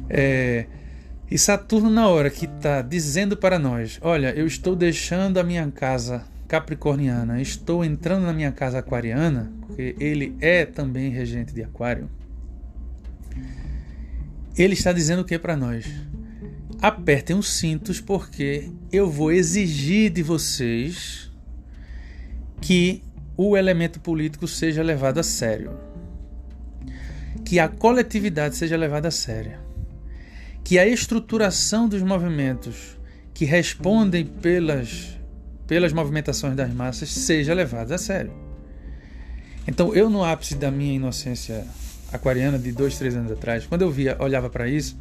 É, e Saturno, na hora que está dizendo para nós: Olha, eu estou deixando a minha casa capricorniana, estou entrando na minha casa aquariana, porque ele é também regente de Aquário. Ele está dizendo o que para nós? apertem os cintos porque eu vou exigir de vocês que o elemento político seja levado a sério. Que a coletividade seja levada a sério. Que a estruturação dos movimentos que respondem pelas, pelas movimentações das massas seja levada a sério. Então, eu, no ápice da minha inocência aquariana de dois, três anos atrás, quando eu via, olhava para isso,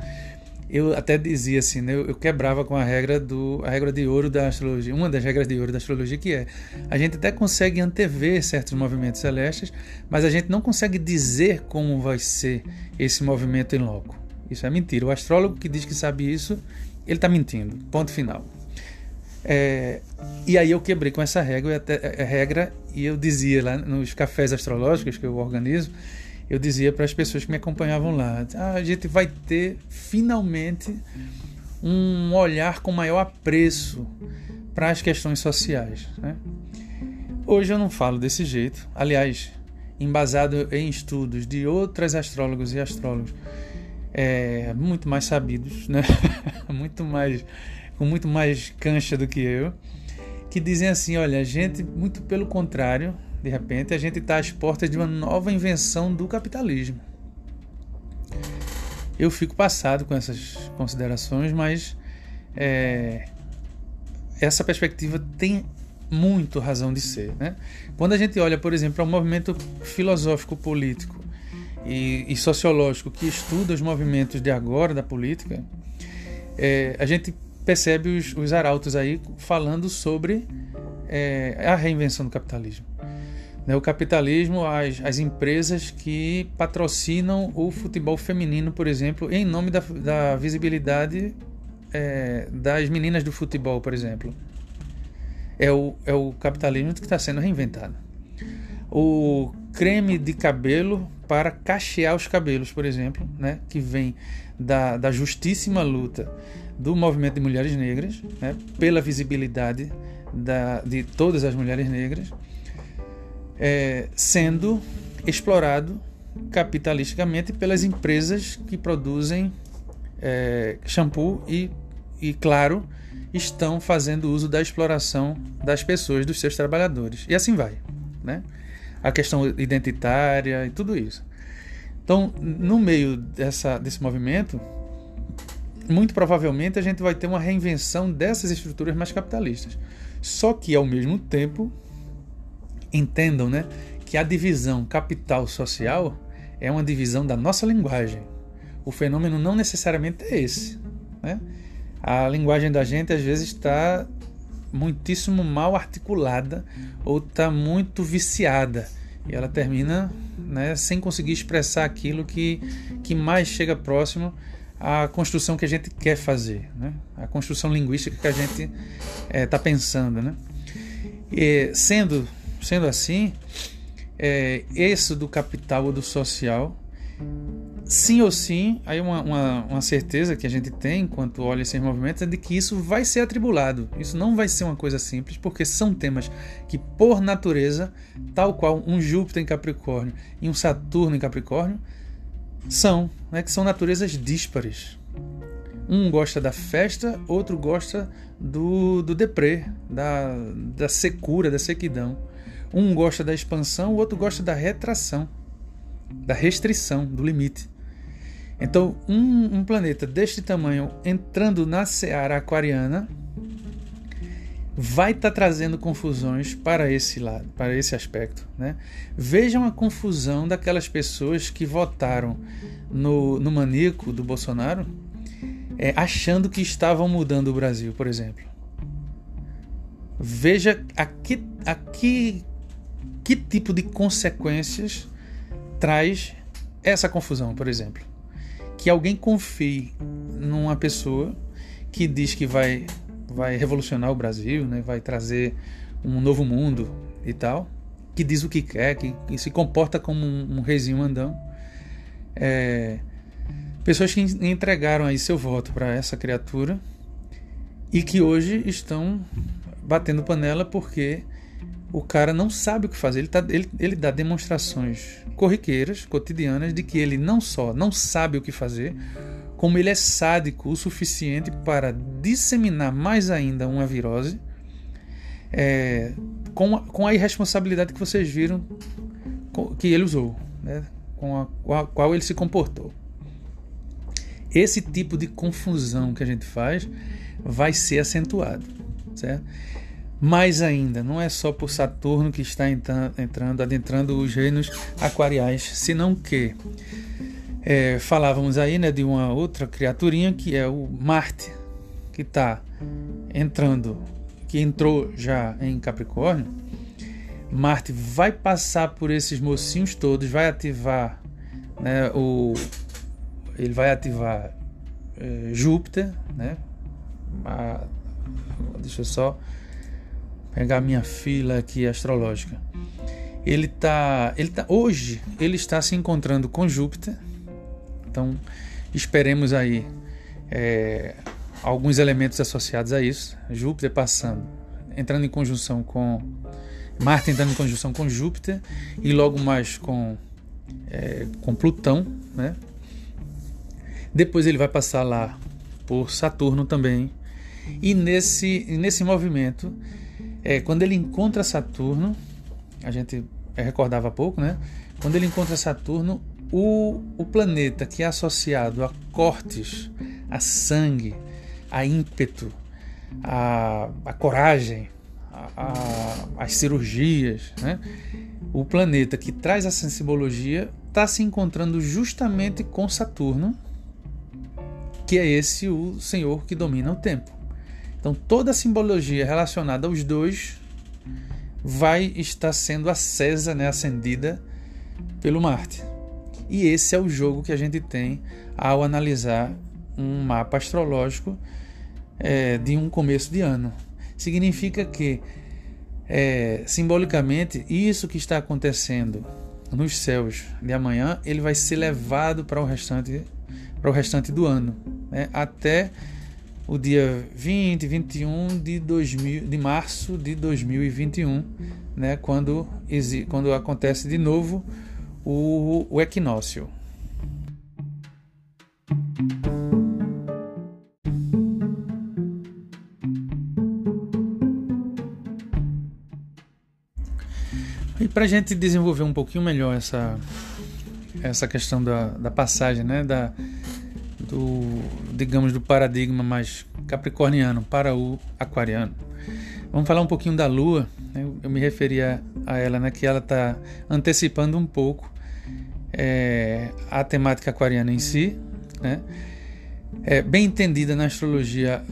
eu até dizia assim, né? eu, eu, quebrava com a regra do a regra de ouro da astrologia, uma das regras de ouro da astrologia que é a gente até consegue antever certos movimentos celestes, mas a gente não consegue dizer como vai ser esse movimento em loco. Isso é mentira. O astrólogo que diz que sabe isso ele está mentindo. Ponto final. É, e aí eu quebrei com essa regra, até, é, regra e eu dizia lá nos cafés astrológicos que eu organizo, eu dizia para as pessoas que me acompanhavam lá: ah, a gente vai ter finalmente um olhar com maior apreço para as questões sociais. Né? Hoje eu não falo desse jeito. Aliás, embasado em estudos de outros astrólogos e astrólogos é, muito mais sabidos, né? muito mais com muito mais cancha do que eu, que dizem assim: olha, a gente, muito pelo contrário, de repente, a gente está às portas de uma nova invenção do capitalismo. Eu fico passado com essas considerações, mas é, essa perspectiva tem muito razão de ser. Né? Quando a gente olha, por exemplo, para o movimento filosófico político e, e, sociológico que estuda os movimentos de agora da política, é, a gente percebe os, os arautos aí falando sobre é, a reinvenção do capitalismo. Né, o capitalismo, as, as empresas que patrocinam o futebol feminino, por exemplo, em nome da, da visibilidade é, das meninas do futebol, por exemplo. É o, é o capitalismo que está sendo reinventado. O creme de cabelo para cachear os cabelos, por exemplo, né, que vem da, da justíssima luta do movimento de mulheres negras, né, pela visibilidade da, de todas as mulheres negras, é, sendo explorado capitalisticamente pelas empresas que produzem é, shampoo e, e, claro, estão fazendo uso da exploração das pessoas, dos seus trabalhadores. E assim vai. Né? A questão identitária e tudo isso. Então, no meio dessa, desse movimento, muito provavelmente a gente vai ter uma reinvenção dessas estruturas mais capitalistas. Só que, ao mesmo tempo, entendam né, que a divisão capital-social é uma divisão da nossa linguagem. O fenômeno não necessariamente é esse. Né? A linguagem da gente às vezes está muitíssimo mal articulada ou está muito viciada e ela termina né, sem conseguir expressar aquilo que, que mais chega próximo a construção que a gente quer fazer, né? a construção linguística que a gente está eh, é, pensando. Né? E, sendo, sendo assim, é, esse do capital ou do social, sim ou sim, aí uma, uma, uma, certeza que a gente tem enquanto olha esses movimentos é de que isso vai ser atribulado. Isso não vai ser uma coisa simples, porque são temas que, por natureza, tal qual um Júpiter em Capricórnio e um Saturno em Capricórnio, são, né, que são naturezas díspares. Um gosta da festa, outro gosta do, do deprê, da, da secura, da sequidão. Um gosta da expansão, o outro gosta da retração, da restrição, do limite. Então, um, um planeta deste tamanho entrando na seara aquariana vai estar tá trazendo confusões para esse lado, para esse aspecto. Né? Vejam a confusão daquelas pessoas que votaram no, no maníaco do Bolsonaro, é, achando que estavam mudando o Brasil, por exemplo. Veja a que, a que, tipo de consequências traz essa confusão, por exemplo. Que alguém confie numa pessoa que diz que vai vai revolucionar o Brasil, né? vai trazer um novo mundo e tal, que diz o que quer, que, que se comporta como um, um reizinho mandão. É, pessoas que entregaram aí seu voto para essa criatura e que hoje estão batendo panela porque o cara não sabe o que fazer. Ele, tá, ele, ele dá demonstrações corriqueiras, cotidianas, de que ele não só não sabe o que fazer, como ele é sádico o suficiente para disseminar mais ainda uma virose, é, com, a, com a irresponsabilidade que vocês viram que ele usou, né, com, a, a qual ele se comportou. Esse tipo de confusão que a gente faz vai ser acentuado, certo? Mais ainda, não é só por Saturno que está entrando, adentrando os reinos aquariais, senão que é, falávamos aí né, de uma outra criaturinha que é o Marte, que está entrando, que entrou já em Capricórnio. Marte vai passar por esses mocinhos todos, vai ativar né, o, ele vai ativar é, Júpiter, né, a, deixa eu só pegar minha fila aqui astrológica. Ele tá, ele tá hoje ele está se encontrando com Júpiter. Então esperemos aí é, alguns elementos associados a isso. Júpiter passando, entrando em conjunção com Marte entrando em conjunção com Júpiter e logo mais com é, com Plutão, né? Depois ele vai passar lá por Saturno também. E nesse, nesse movimento, é, quando ele encontra Saturno, a gente recordava há pouco, né? Quando ele encontra Saturno, o, o planeta que é associado a cortes, a sangue, a ímpeto, a, a coragem, a, as cirurgias, né? o planeta que traz essa simbologia está se encontrando justamente com Saturno, que é esse o senhor que domina o tempo. Então toda a simbologia relacionada aos dois vai estar sendo acesa, né, acendida pelo Marte. E esse é o jogo que a gente tem ao analisar um mapa astrológico é, de um começo de ano. Significa que, é, simbolicamente, isso que está acontecendo nos céus de amanhã, ele vai ser levado para o restante, para o restante do ano, né? até o dia 20, 21 de, 2000, de março de 2021, né? quando, quando acontece de novo o, o equinócio. Para a gente desenvolver um pouquinho melhor essa, essa questão da, da passagem, né? Da, do, digamos, do paradigma mais capricorniano para o aquariano. Vamos falar um pouquinho da Lua. Né? Eu me referia a ela, né? Que ela está antecipando um pouco é, a temática aquariana em si. Né? É, bem entendida na astrologia,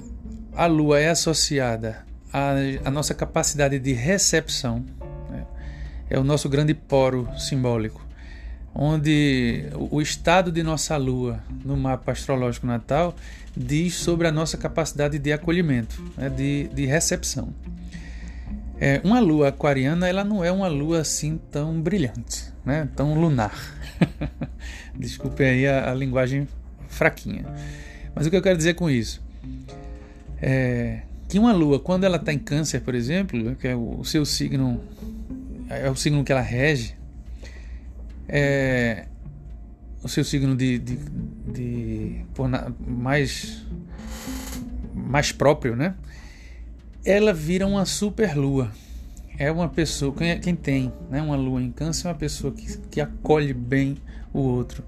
a Lua é associada à, à nossa capacidade de recepção é o nosso grande poro simbólico, onde o estado de nossa lua no mapa astrológico natal diz sobre a nossa capacidade de acolhimento, né, de, de recepção. É, uma lua aquariana ela não é uma lua assim tão brilhante, né, tão lunar. Desculpe aí a, a, linguagem fraquinha. Mas o que eu quero dizer com isso? É que uma lua, quando ela está em câncer, por exemplo, que é o seu signo é o signo que ela rege, é o seu signo de, de, de por na, mais mais próprio, né? Ela vira uma super lua. É uma pessoa, quem, quem tem né, uma lua em câncer é uma pessoa que, que acolhe bem o outro.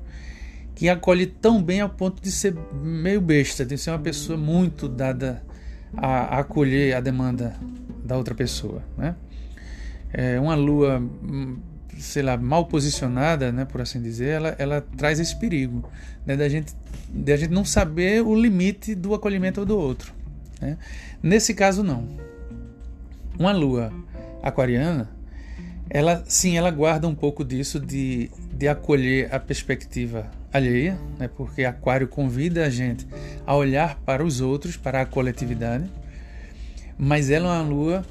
Que acolhe tão bem ao ponto de ser meio besta, de ser uma pessoa muito dada a, a acolher a demanda da outra pessoa, né? É, uma lua, hum, sei lá, mal posicionada, né, por assim dizer, ela, ela traz esse perigo né, da gente, da gente não saber o limite do acolhimento do outro. Né? Nesse caso, não. Uma lua aquariana, ela sim, ela guarda um pouco disso de, de acolher a perspectiva alheia, né, porque Aquário convida a gente a olhar para os outros, para a coletividade, mas ela é uma lua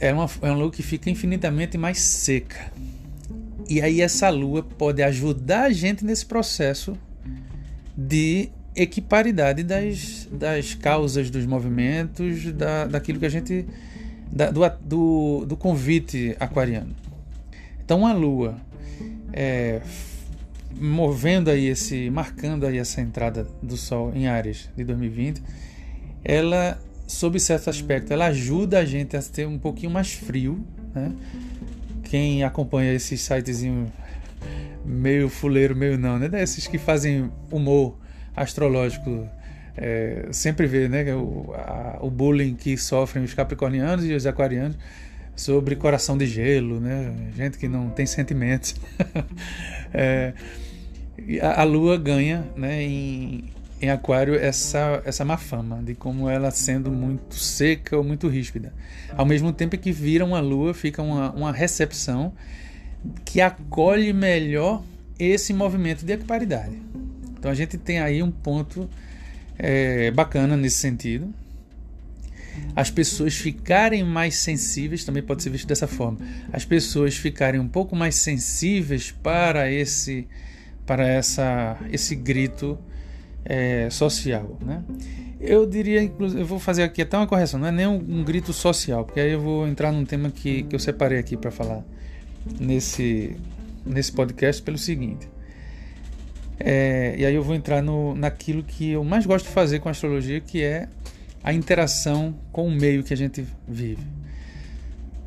é uma, é uma lua que fica infinitamente mais seca. E aí essa lua pode ajudar a gente nesse processo de equiparidade das, das causas dos movimentos, da, daquilo que a gente. Da, do, do, do convite aquariano. Então a lua é, movendo aí esse. marcando aí essa entrada do Sol em Ares de 2020, ela sob certo aspecto, ela ajuda a gente a ter um pouquinho mais frio, né? Quem acompanha esses sitezinhos meio fuleiro, meio não, né? Desses que fazem humor astrológico, é, sempre vê, né? O, a, o bullying que sofrem os capricornianos e os aquarianos sobre coração de gelo, né? Gente que não tem sentimentos. é, a, a Lua ganha, né? Em, em Aquário essa, essa má fama de como ela sendo muito seca ou muito ríspida. Ao mesmo tempo que vira uma lua, fica uma, uma recepção que acolhe melhor esse movimento de equiparidade. Então a gente tem aí um ponto é bacana nesse sentido. As pessoas ficarem mais sensíveis, também pode ser visto dessa forma. As pessoas ficarem um pouco mais sensíveis para esse, para essa, esse grito é, social, né? Eu diria, inclusive, eu vou fazer aqui até uma correção, não é nem um, um grito social, porque aí eu vou entrar num tema que, que eu separei aqui para falar nesse, nesse podcast pelo seguinte. É, e aí eu vou entrar no, naquilo que eu mais gosto de fazer com a astrologia, que é a interação com o meio que a gente vive.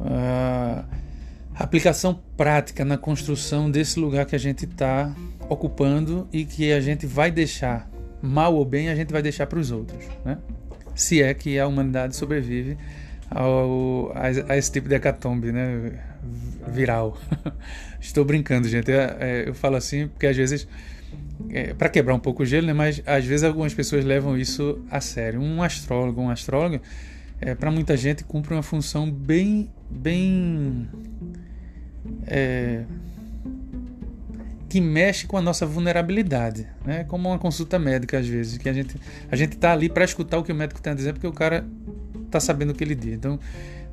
a aplicação prática na construção desse lugar que a gente está ocupando e que a gente vai deixar mal ou bem, a gente vai deixar para os outros, né? Se é que a humanidade sobrevive ao, a, a, esse tipo de hecatombe, né? Viral. Estou brincando, gente. É, eu falo assim porque às vezes é, para quebrar um pouco o gelo, né? Mas às vezes algumas pessoas levam isso a sério. Um astrólogo, um astrólogo, é, para muita gente cumpre uma função bem, bem é, que mexe com a nossa vulnerabilidade, né? Como uma consulta médica às vezes, que a gente a gente tá ali para escutar o que o médico tem a dizer, porque o cara tá sabendo o que ele diz. Então,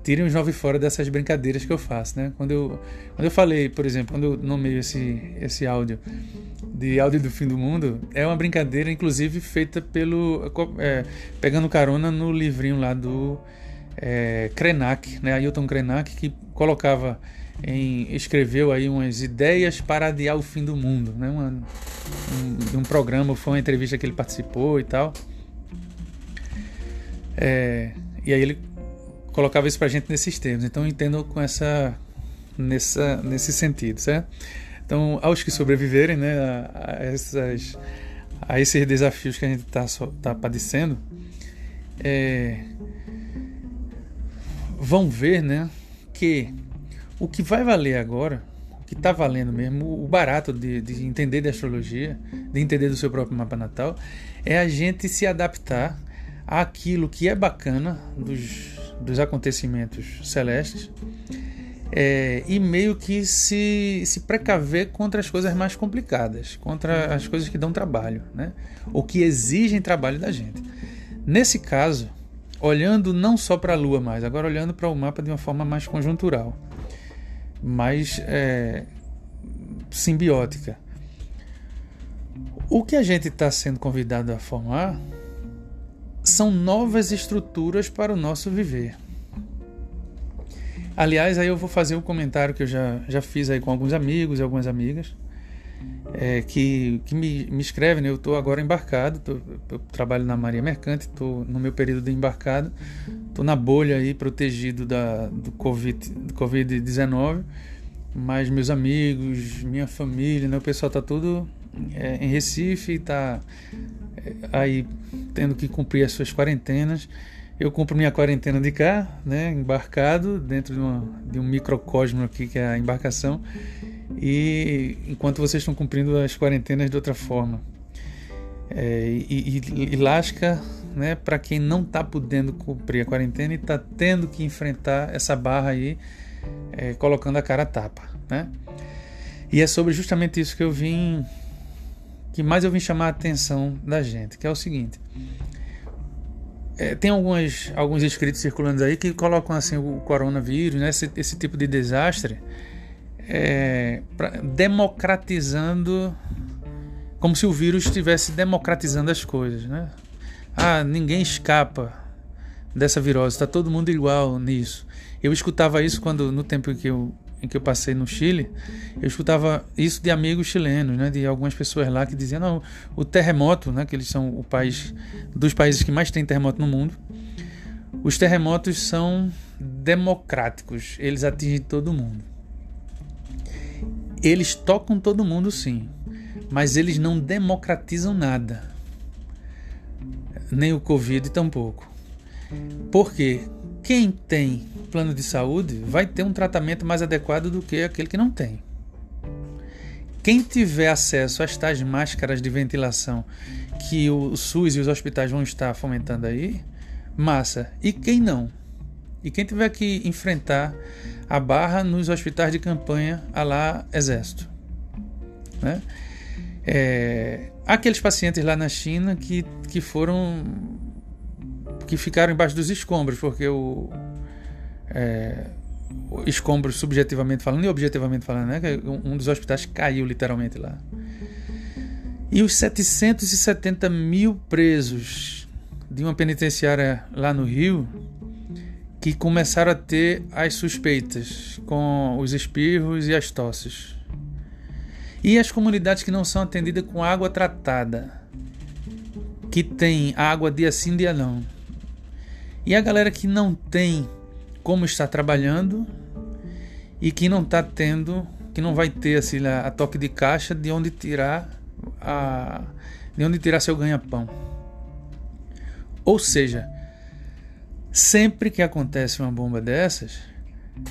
tirem os nove fora dessas brincadeiras que eu faço, né? Quando eu quando eu falei, por exemplo, quando eu nomeio esse esse áudio de áudio do fim do mundo, é uma brincadeira, inclusive feita pelo é, pegando carona no livrinho lá do é, Krenak, né? Ailton Krenak, que colocava em, escreveu aí umas ideias para adiar o fim do mundo, né? Uma, um, um programa, foi uma entrevista que ele participou e tal. É, e aí ele colocava isso para gente nesses termos. Então eu entendo com essa, nessa, nesse sentido, certo? Então, aos que sobreviverem né, a, a, essas, a esses desafios que a gente está tá padecendo, é, vão ver né, que o que vai valer agora, o que está valendo mesmo, o barato de, de entender de astrologia, de entender do seu próprio mapa natal, é a gente se adaptar àquilo que é bacana dos, dos acontecimentos celestes é, e meio que se, se precaver contra as coisas mais complicadas, contra as coisas que dão trabalho, né? ou que exigem trabalho da gente. Nesse caso, olhando não só para a Lua mais, agora olhando para o mapa de uma forma mais conjuntural mais é, simbiótica. O que a gente está sendo convidado a formar são novas estruturas para o nosso viver. Aliás, aí eu vou fazer um comentário que eu já, já fiz aí com alguns amigos e algumas amigas é, que, que me, me escrevem. Né? Eu estou agora embarcado, tô, eu trabalho na Marinha Mercante, estou no meu período de embarcado, estou na bolha aí, protegido da, do Covid-19, COVID mas meus amigos, minha família, né? o pessoal está tudo é, em Recife, está é, aí tendo que cumprir as suas quarentenas. Eu cumpro minha quarentena de cá, né, embarcado dentro de, uma, de um microcosmo aqui que é a embarcação e enquanto vocês estão cumprindo as quarentenas de outra forma. É, e, e, e, lasca né, para quem não está podendo cumprir a quarentena e está tendo que enfrentar essa barra aí, é, colocando a cara a tapa. Né? E é sobre justamente isso que eu vim, que mais eu vim chamar a atenção da gente, que é o seguinte. É, tem algumas, alguns escritos circulando aí que colocam assim o coronavírus, né, esse, esse tipo de desastre, é, pra, democratizando, como se o vírus estivesse democratizando as coisas, né? Ah, ninguém escapa dessa virose, está todo mundo igual nisso. Eu escutava isso quando no tempo em que eu em que eu passei no Chile, eu escutava isso de amigos chilenos, né, de algumas pessoas lá que diziam não, o terremoto, né, que eles são o país dos países que mais tem terremoto no mundo. Os terremotos são democráticos, eles atingem todo mundo. Eles tocam todo mundo, sim, mas eles não democratizam nada. Nem o Covid tampouco. Porque quem tem plano de saúde vai ter um tratamento mais adequado do que aquele que não tem. Quem tiver acesso às tais máscaras de ventilação que o SUS e os hospitais vão estar fomentando aí, massa. E quem não? E quem tiver que enfrentar a barra nos hospitais de campanha a lá Exército. Né? É, aqueles pacientes lá na China que, que foram. que ficaram embaixo dos escombros, porque o. É, escombros subjetivamente falando e objetivamente falando, né? Um dos hospitais caiu literalmente lá. E os 770 mil presos de uma penitenciária lá no Rio que começaram a ter as suspeitas com os espirros e as tosses. E as comunidades que não são atendidas com água tratada, que tem água dia sim, dia não. E a galera que não tem como estar trabalhando e que não está tendo, que não vai ter assim, a, a toque de caixa de onde tirar a, de onde tirar seu ganha-pão. Ou seja, sempre que acontece uma bomba dessas,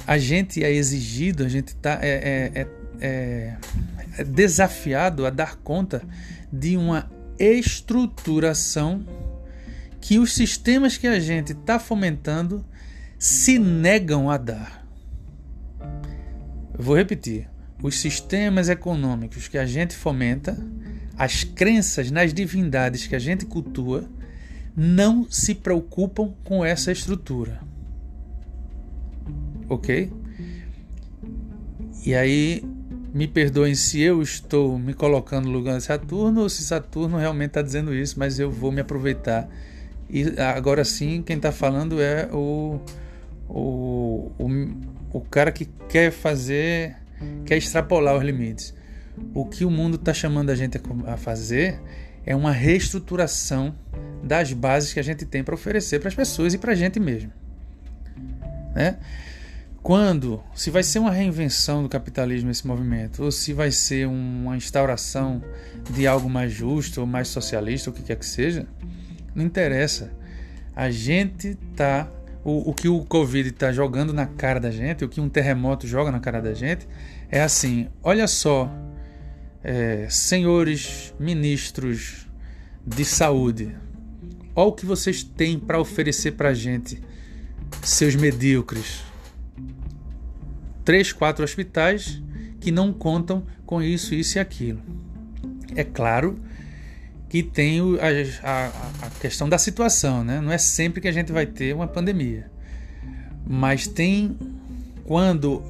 a gente é exigido, a gente tá, é, é, é, é desafiado a dar conta de uma estruturação que os sistemas que a gente está fomentando se negam a dar. vou repetir. Os sistemas econômicos que a gente fomenta, as crenças nas divindades que a gente cultua, não se preocupam com essa estrutura. Ok? E aí, me perdoem se eu estou me colocando no lugar de Saturno ou se Saturno realmente está dizendo isso, mas eu vou me aproveitar. E agora sim, quem está falando é o, o, o, o cara que quer fazer quer extrapolar os limites. O que o mundo está chamando a gente a fazer é uma reestruturação das bases que a gente tem para oferecer para as pessoas e para a gente mesmo. Né? Quando, se vai ser uma reinvenção do capitalismo esse movimento, ou se vai ser uma instauração de algo mais justo ou mais socialista, o que quer que seja, não interessa. A gente está o, o que o Covid está jogando na cara da gente, o que um terremoto joga na cara da gente, é assim: olha só, é, senhores ministros de saúde, olha o que vocês têm para oferecer para a gente, seus medíocres. Três, quatro hospitais que não contam com isso, isso e aquilo. É claro que tem a, a, a, questão da situação, né? Não é sempre que a gente vai ter uma pandemia, mas tem quando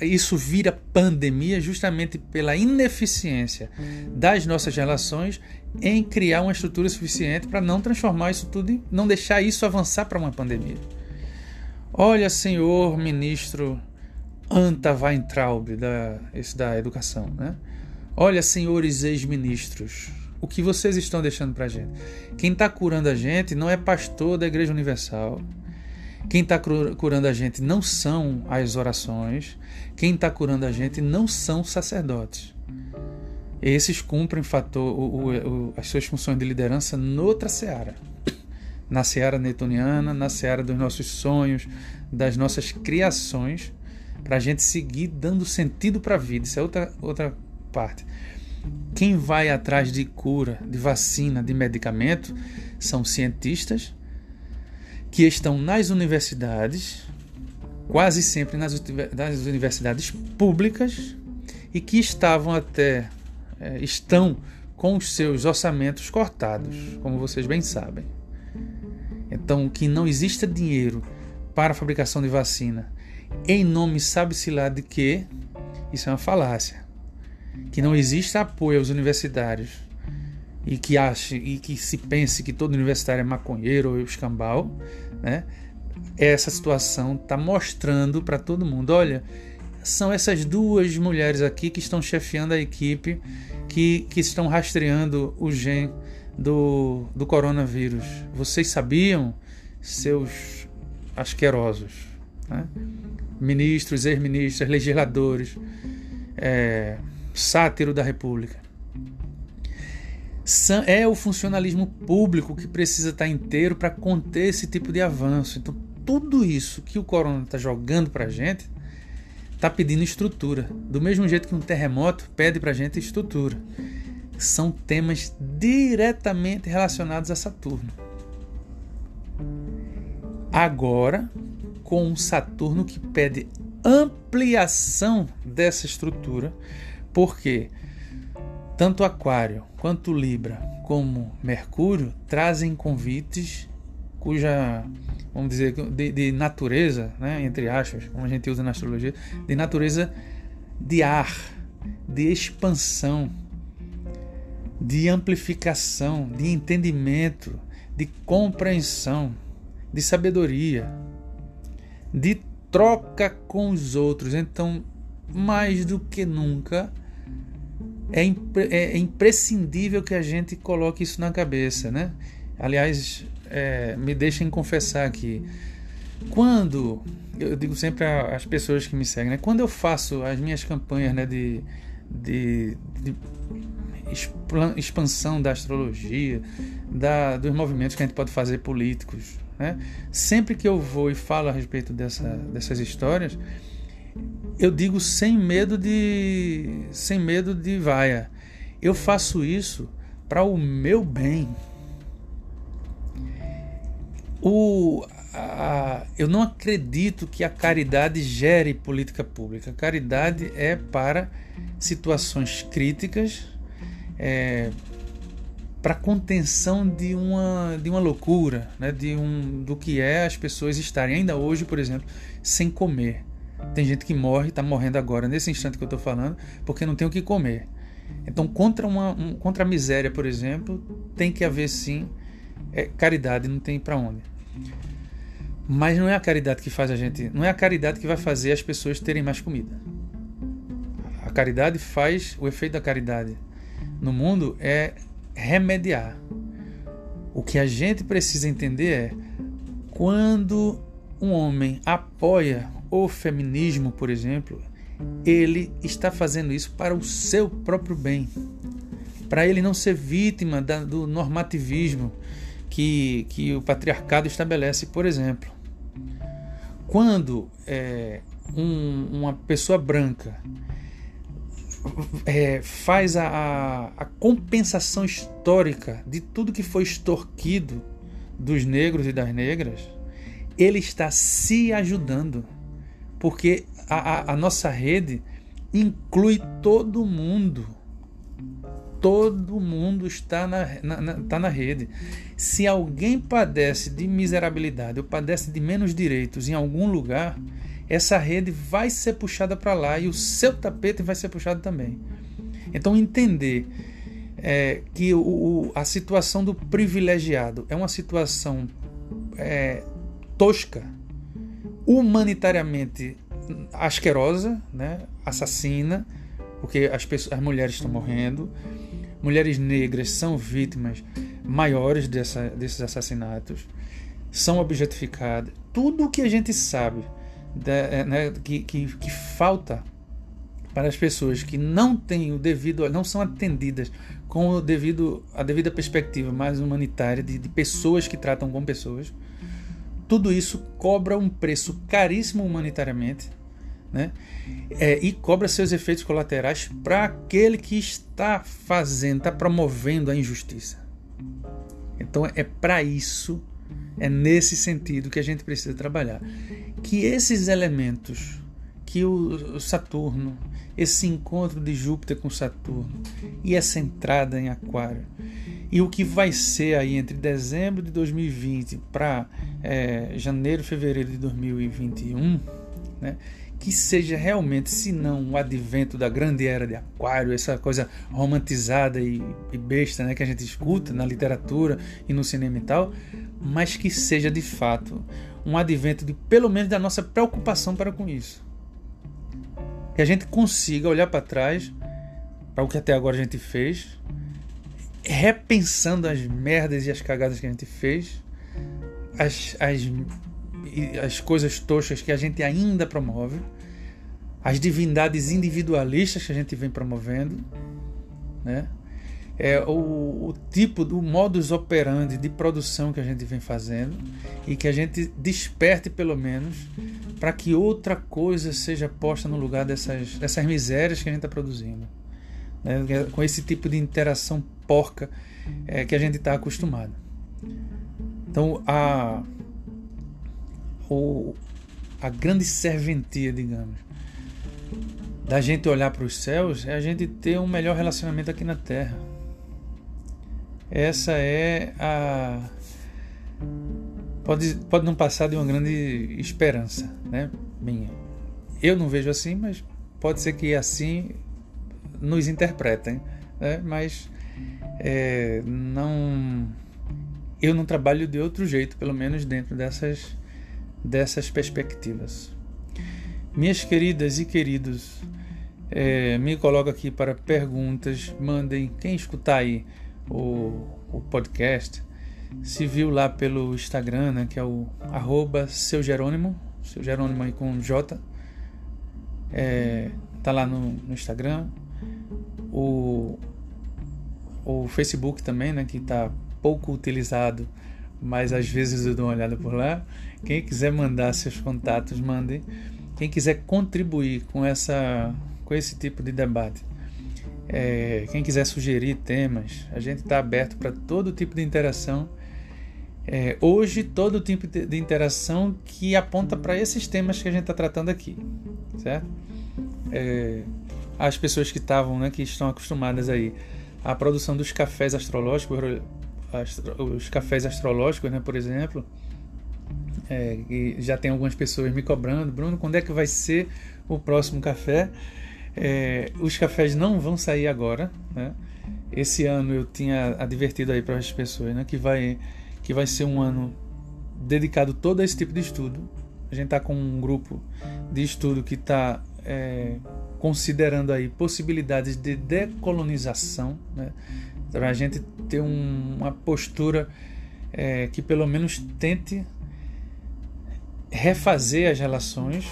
isso vira pandemia justamente pela ineficiência das nossas relações em criar uma estrutura suficiente para não transformar isso tudo, não deixar isso avançar para uma pandemia. Olha, senhor ministro Anta Weintraub da, esse da educação, né? Olha, senhores ex-ministros, o que vocês estão deixando para a gente. Quem está curando a gente não é pastor da Igreja Universal. Quem está curando a gente não são as orações. Quem está curando a gente não são sacerdotes. Esses cumprem fator, o, o, as suas funções de liderança noutra seara. Na seara netoniana, na seara dos nossos sonhos, das nossas criações, para a gente seguir dando sentido para a vida. Isso é outra, outra parte. Quem vai atrás de cura, de vacina, de medicamento são cientistas que estão nas universidades, quase sempre nas, nas universidades públicas, e que estavam até é, estão com os seus orçamentos cortados, como vocês bem sabem. Então, que não exista dinheiro para a fabricação de vacina em nome sabe-se lá de que, isso é uma falácia que não exista apoio aos universitários e que ache e que se pense que todo universitário é maconheiro ou escambau, né? Essa situação está mostrando para todo mundo, olha, são essas duas mulheres aqui que estão chefiando a equipe que, que estão rastreando o gene do, do coronavírus. Vocês sabiam, seus asquerosos, né? Ministros, ex-ministros, legisladores, é, sátiro da República. É o funcionalismo público que precisa estar inteiro para conter esse tipo de avanço. Então, tudo isso que o corona está jogando para a gente está pedindo estrutura. Do mesmo jeito que um terremoto pede para a gente estrutura. São temas diretamente relacionados a Saturno. Agora, com um Saturno que pede ampliação dessa estrutura, porque tanto Aquário quanto Libra como Mercúrio trazem convites cuja, vamos dizer, de, de natureza, né, entre aspas, como a gente usa na astrologia, de natureza de ar, de expansão, de amplificação, de entendimento, de compreensão, de sabedoria, de troca com os outros. Então, mais do que nunca, é, impre é imprescindível que a gente coloque isso na cabeça, né? Aliás, é, me deixem confessar aqui. Quando, eu digo sempre às pessoas que me seguem, né? quando eu faço as minhas campanhas né, de, de, de expansão da astrologia, da, dos movimentos que a gente pode fazer políticos, né? sempre que eu vou e falo a respeito dessa, dessas histórias, eu digo sem medo de sem medo de vaia. Eu faço isso para o meu bem. O, a, eu não acredito que a caridade gere política pública. A caridade é para situações críticas, é, para contenção de uma, de uma loucura, né? de um, do que é as pessoas estarem ainda hoje, por exemplo, sem comer. Tem gente que morre, está morrendo agora, nesse instante que eu estou falando, porque não tem o que comer. Então, contra, uma, um, contra a miséria, por exemplo, tem que haver sim é, caridade, não tem para onde. Mas não é a caridade que faz a gente, não é a caridade que vai fazer as pessoas terem mais comida. A caridade faz, o efeito da caridade no mundo é remediar. O que a gente precisa entender é quando um homem apoia o feminismo, por exemplo, ele está fazendo isso para o seu próprio bem, para ele não ser vítima da, do normativismo que, que o patriarcado estabelece, por exemplo. Quando é, um, uma pessoa branca é, faz a, a, compensação histórica de tudo que foi extorquido dos negros e das negras, ele está se ajudando porque a, a, a nossa rede inclui todo mundo. Todo mundo está na, na, na, está na rede. Se alguém padece de miserabilidade ou padece de menos direitos em algum lugar, essa rede vai ser puxada para lá e o seu tapete vai ser puxado também. Então, entender é, que o, o, a situação do privilegiado é uma situação é, tosca, humanitariamente asquerosa, né? assassina, porque as, pessoas, as mulheres estão morrendo, mulheres negras são vítimas maiores dessa, desses assassinatos, são objetificadas. Tudo o que a gente sabe é, né, que, que, que falta para as pessoas que não têm o devido, não são atendidas com o devido, a devida perspectiva mais humanitária de, de pessoas que tratam com pessoas tudo isso cobra um preço caríssimo humanitariamente né? É, e cobra seus efeitos colaterais para aquele que está fazendo, está promovendo a injustiça. Então é para isso, é nesse sentido que a gente precisa trabalhar. Que esses elementos, que o Saturno, esse encontro de Júpiter com Saturno e essa entrada em Aquário, e o que vai ser aí entre dezembro de 2020 para é, janeiro, fevereiro de 2021, né? que seja realmente, se não o advento da grande era de Aquário, essa coisa romantizada e, e besta né, que a gente escuta na literatura e no cinema e tal, mas que seja de fato um advento de pelo menos da nossa preocupação para com isso. Que a gente consiga olhar para trás, para o que até agora a gente fez, repensando as merdas e as cagadas que a gente fez, as, as, as coisas tochas que a gente ainda promove, as divindades individualistas que a gente vem promovendo, né? É, o, o tipo, o modus operandi de produção que a gente vem fazendo e que a gente desperte pelo menos para que outra coisa seja posta no lugar dessas, dessas misérias que a gente está produzindo né, com esse tipo de interação porca é, que a gente está acostumado. Então, a, o, a grande serventia, digamos, da gente olhar para os céus é a gente ter um melhor relacionamento aqui na Terra. Essa é a pode, pode não passar de uma grande esperança, né? Minha. Eu não vejo assim, mas pode ser que assim nos interpretem, né? Mas é, não, eu não trabalho de outro jeito, pelo menos dentro dessas dessas perspectivas. Minhas queridas e queridos, é, me coloco aqui para perguntas. Mandem quem escutar aí o, o podcast se viu lá pelo Instagram, né, que é o arroba seu Jerônimo, seu Jerônimo aí com J. É, tá lá no, no, Instagram. O, o Facebook também, né, que está pouco utilizado, mas às vezes eu dou uma olhada por lá. Quem quiser mandar seus contatos, mandem. Quem quiser contribuir com, essa, com esse tipo de debate, é, quem quiser sugerir temas, a gente está aberto para todo tipo de interação é, hoje todo tipo de interação que aponta para esses temas que a gente está tratando aqui, certo? É, as pessoas que estavam, né, que estão acostumadas aí à produção dos cafés astrológicos, os cafés astrológicos, né, por exemplo, é, já tem algumas pessoas me cobrando, Bruno, quando é que vai ser o próximo café? É, os cafés não vão sair agora, né? Esse ano eu tinha advertido aí para as pessoas, né, que vai que vai ser um ano dedicado todo a esse tipo de estudo. A gente está com um grupo de estudo que está é, considerando aí possibilidades de decolonização, né? para a gente ter um, uma postura é, que pelo menos tente refazer as relações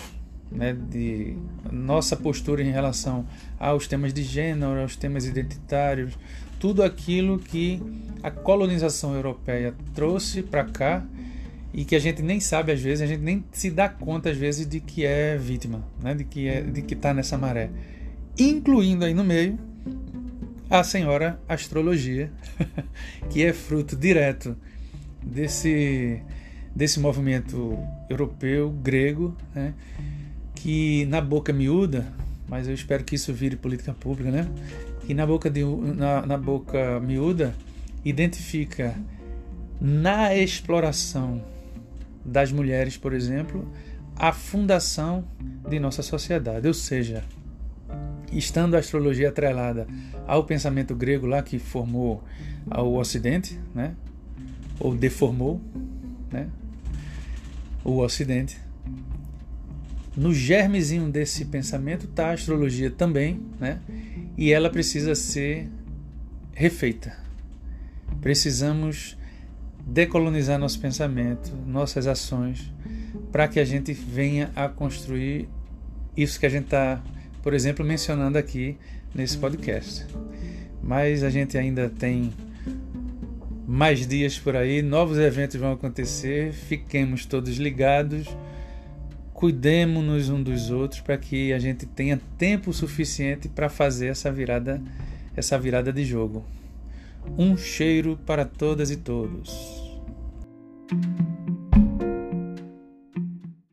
né, de nossa postura em relação aos temas de gênero, aos temas identitários, tudo aquilo que a colonização europeia trouxe para cá e que a gente nem sabe às vezes, a gente nem se dá conta às vezes de que é vítima, né, de que é, de que está nessa maré, incluindo aí no meio a senhora astrologia, que é fruto direto desse desse movimento europeu grego, né, que na boca miúda, mas eu espero que isso vire política pública, né? Que na boca, de, na, na boca miúda identifica na exploração das mulheres, por exemplo, a fundação de nossa sociedade. Ou seja, estando a astrologia atrelada ao pensamento grego lá que formou o Ocidente, né? ou deformou né? o Ocidente, no germezinho desse pensamento está a astrologia também, né? E ela precisa ser refeita. Precisamos decolonizar nosso pensamento, nossas ações, para que a gente venha a construir isso que a gente está, por exemplo, mencionando aqui nesse podcast. Mas a gente ainda tem mais dias por aí, novos eventos vão acontecer, fiquemos todos ligados cuidemos-nos dos outros para que a gente tenha tempo suficiente para fazer essa virada, essa virada de jogo. Um cheiro para todas e todos.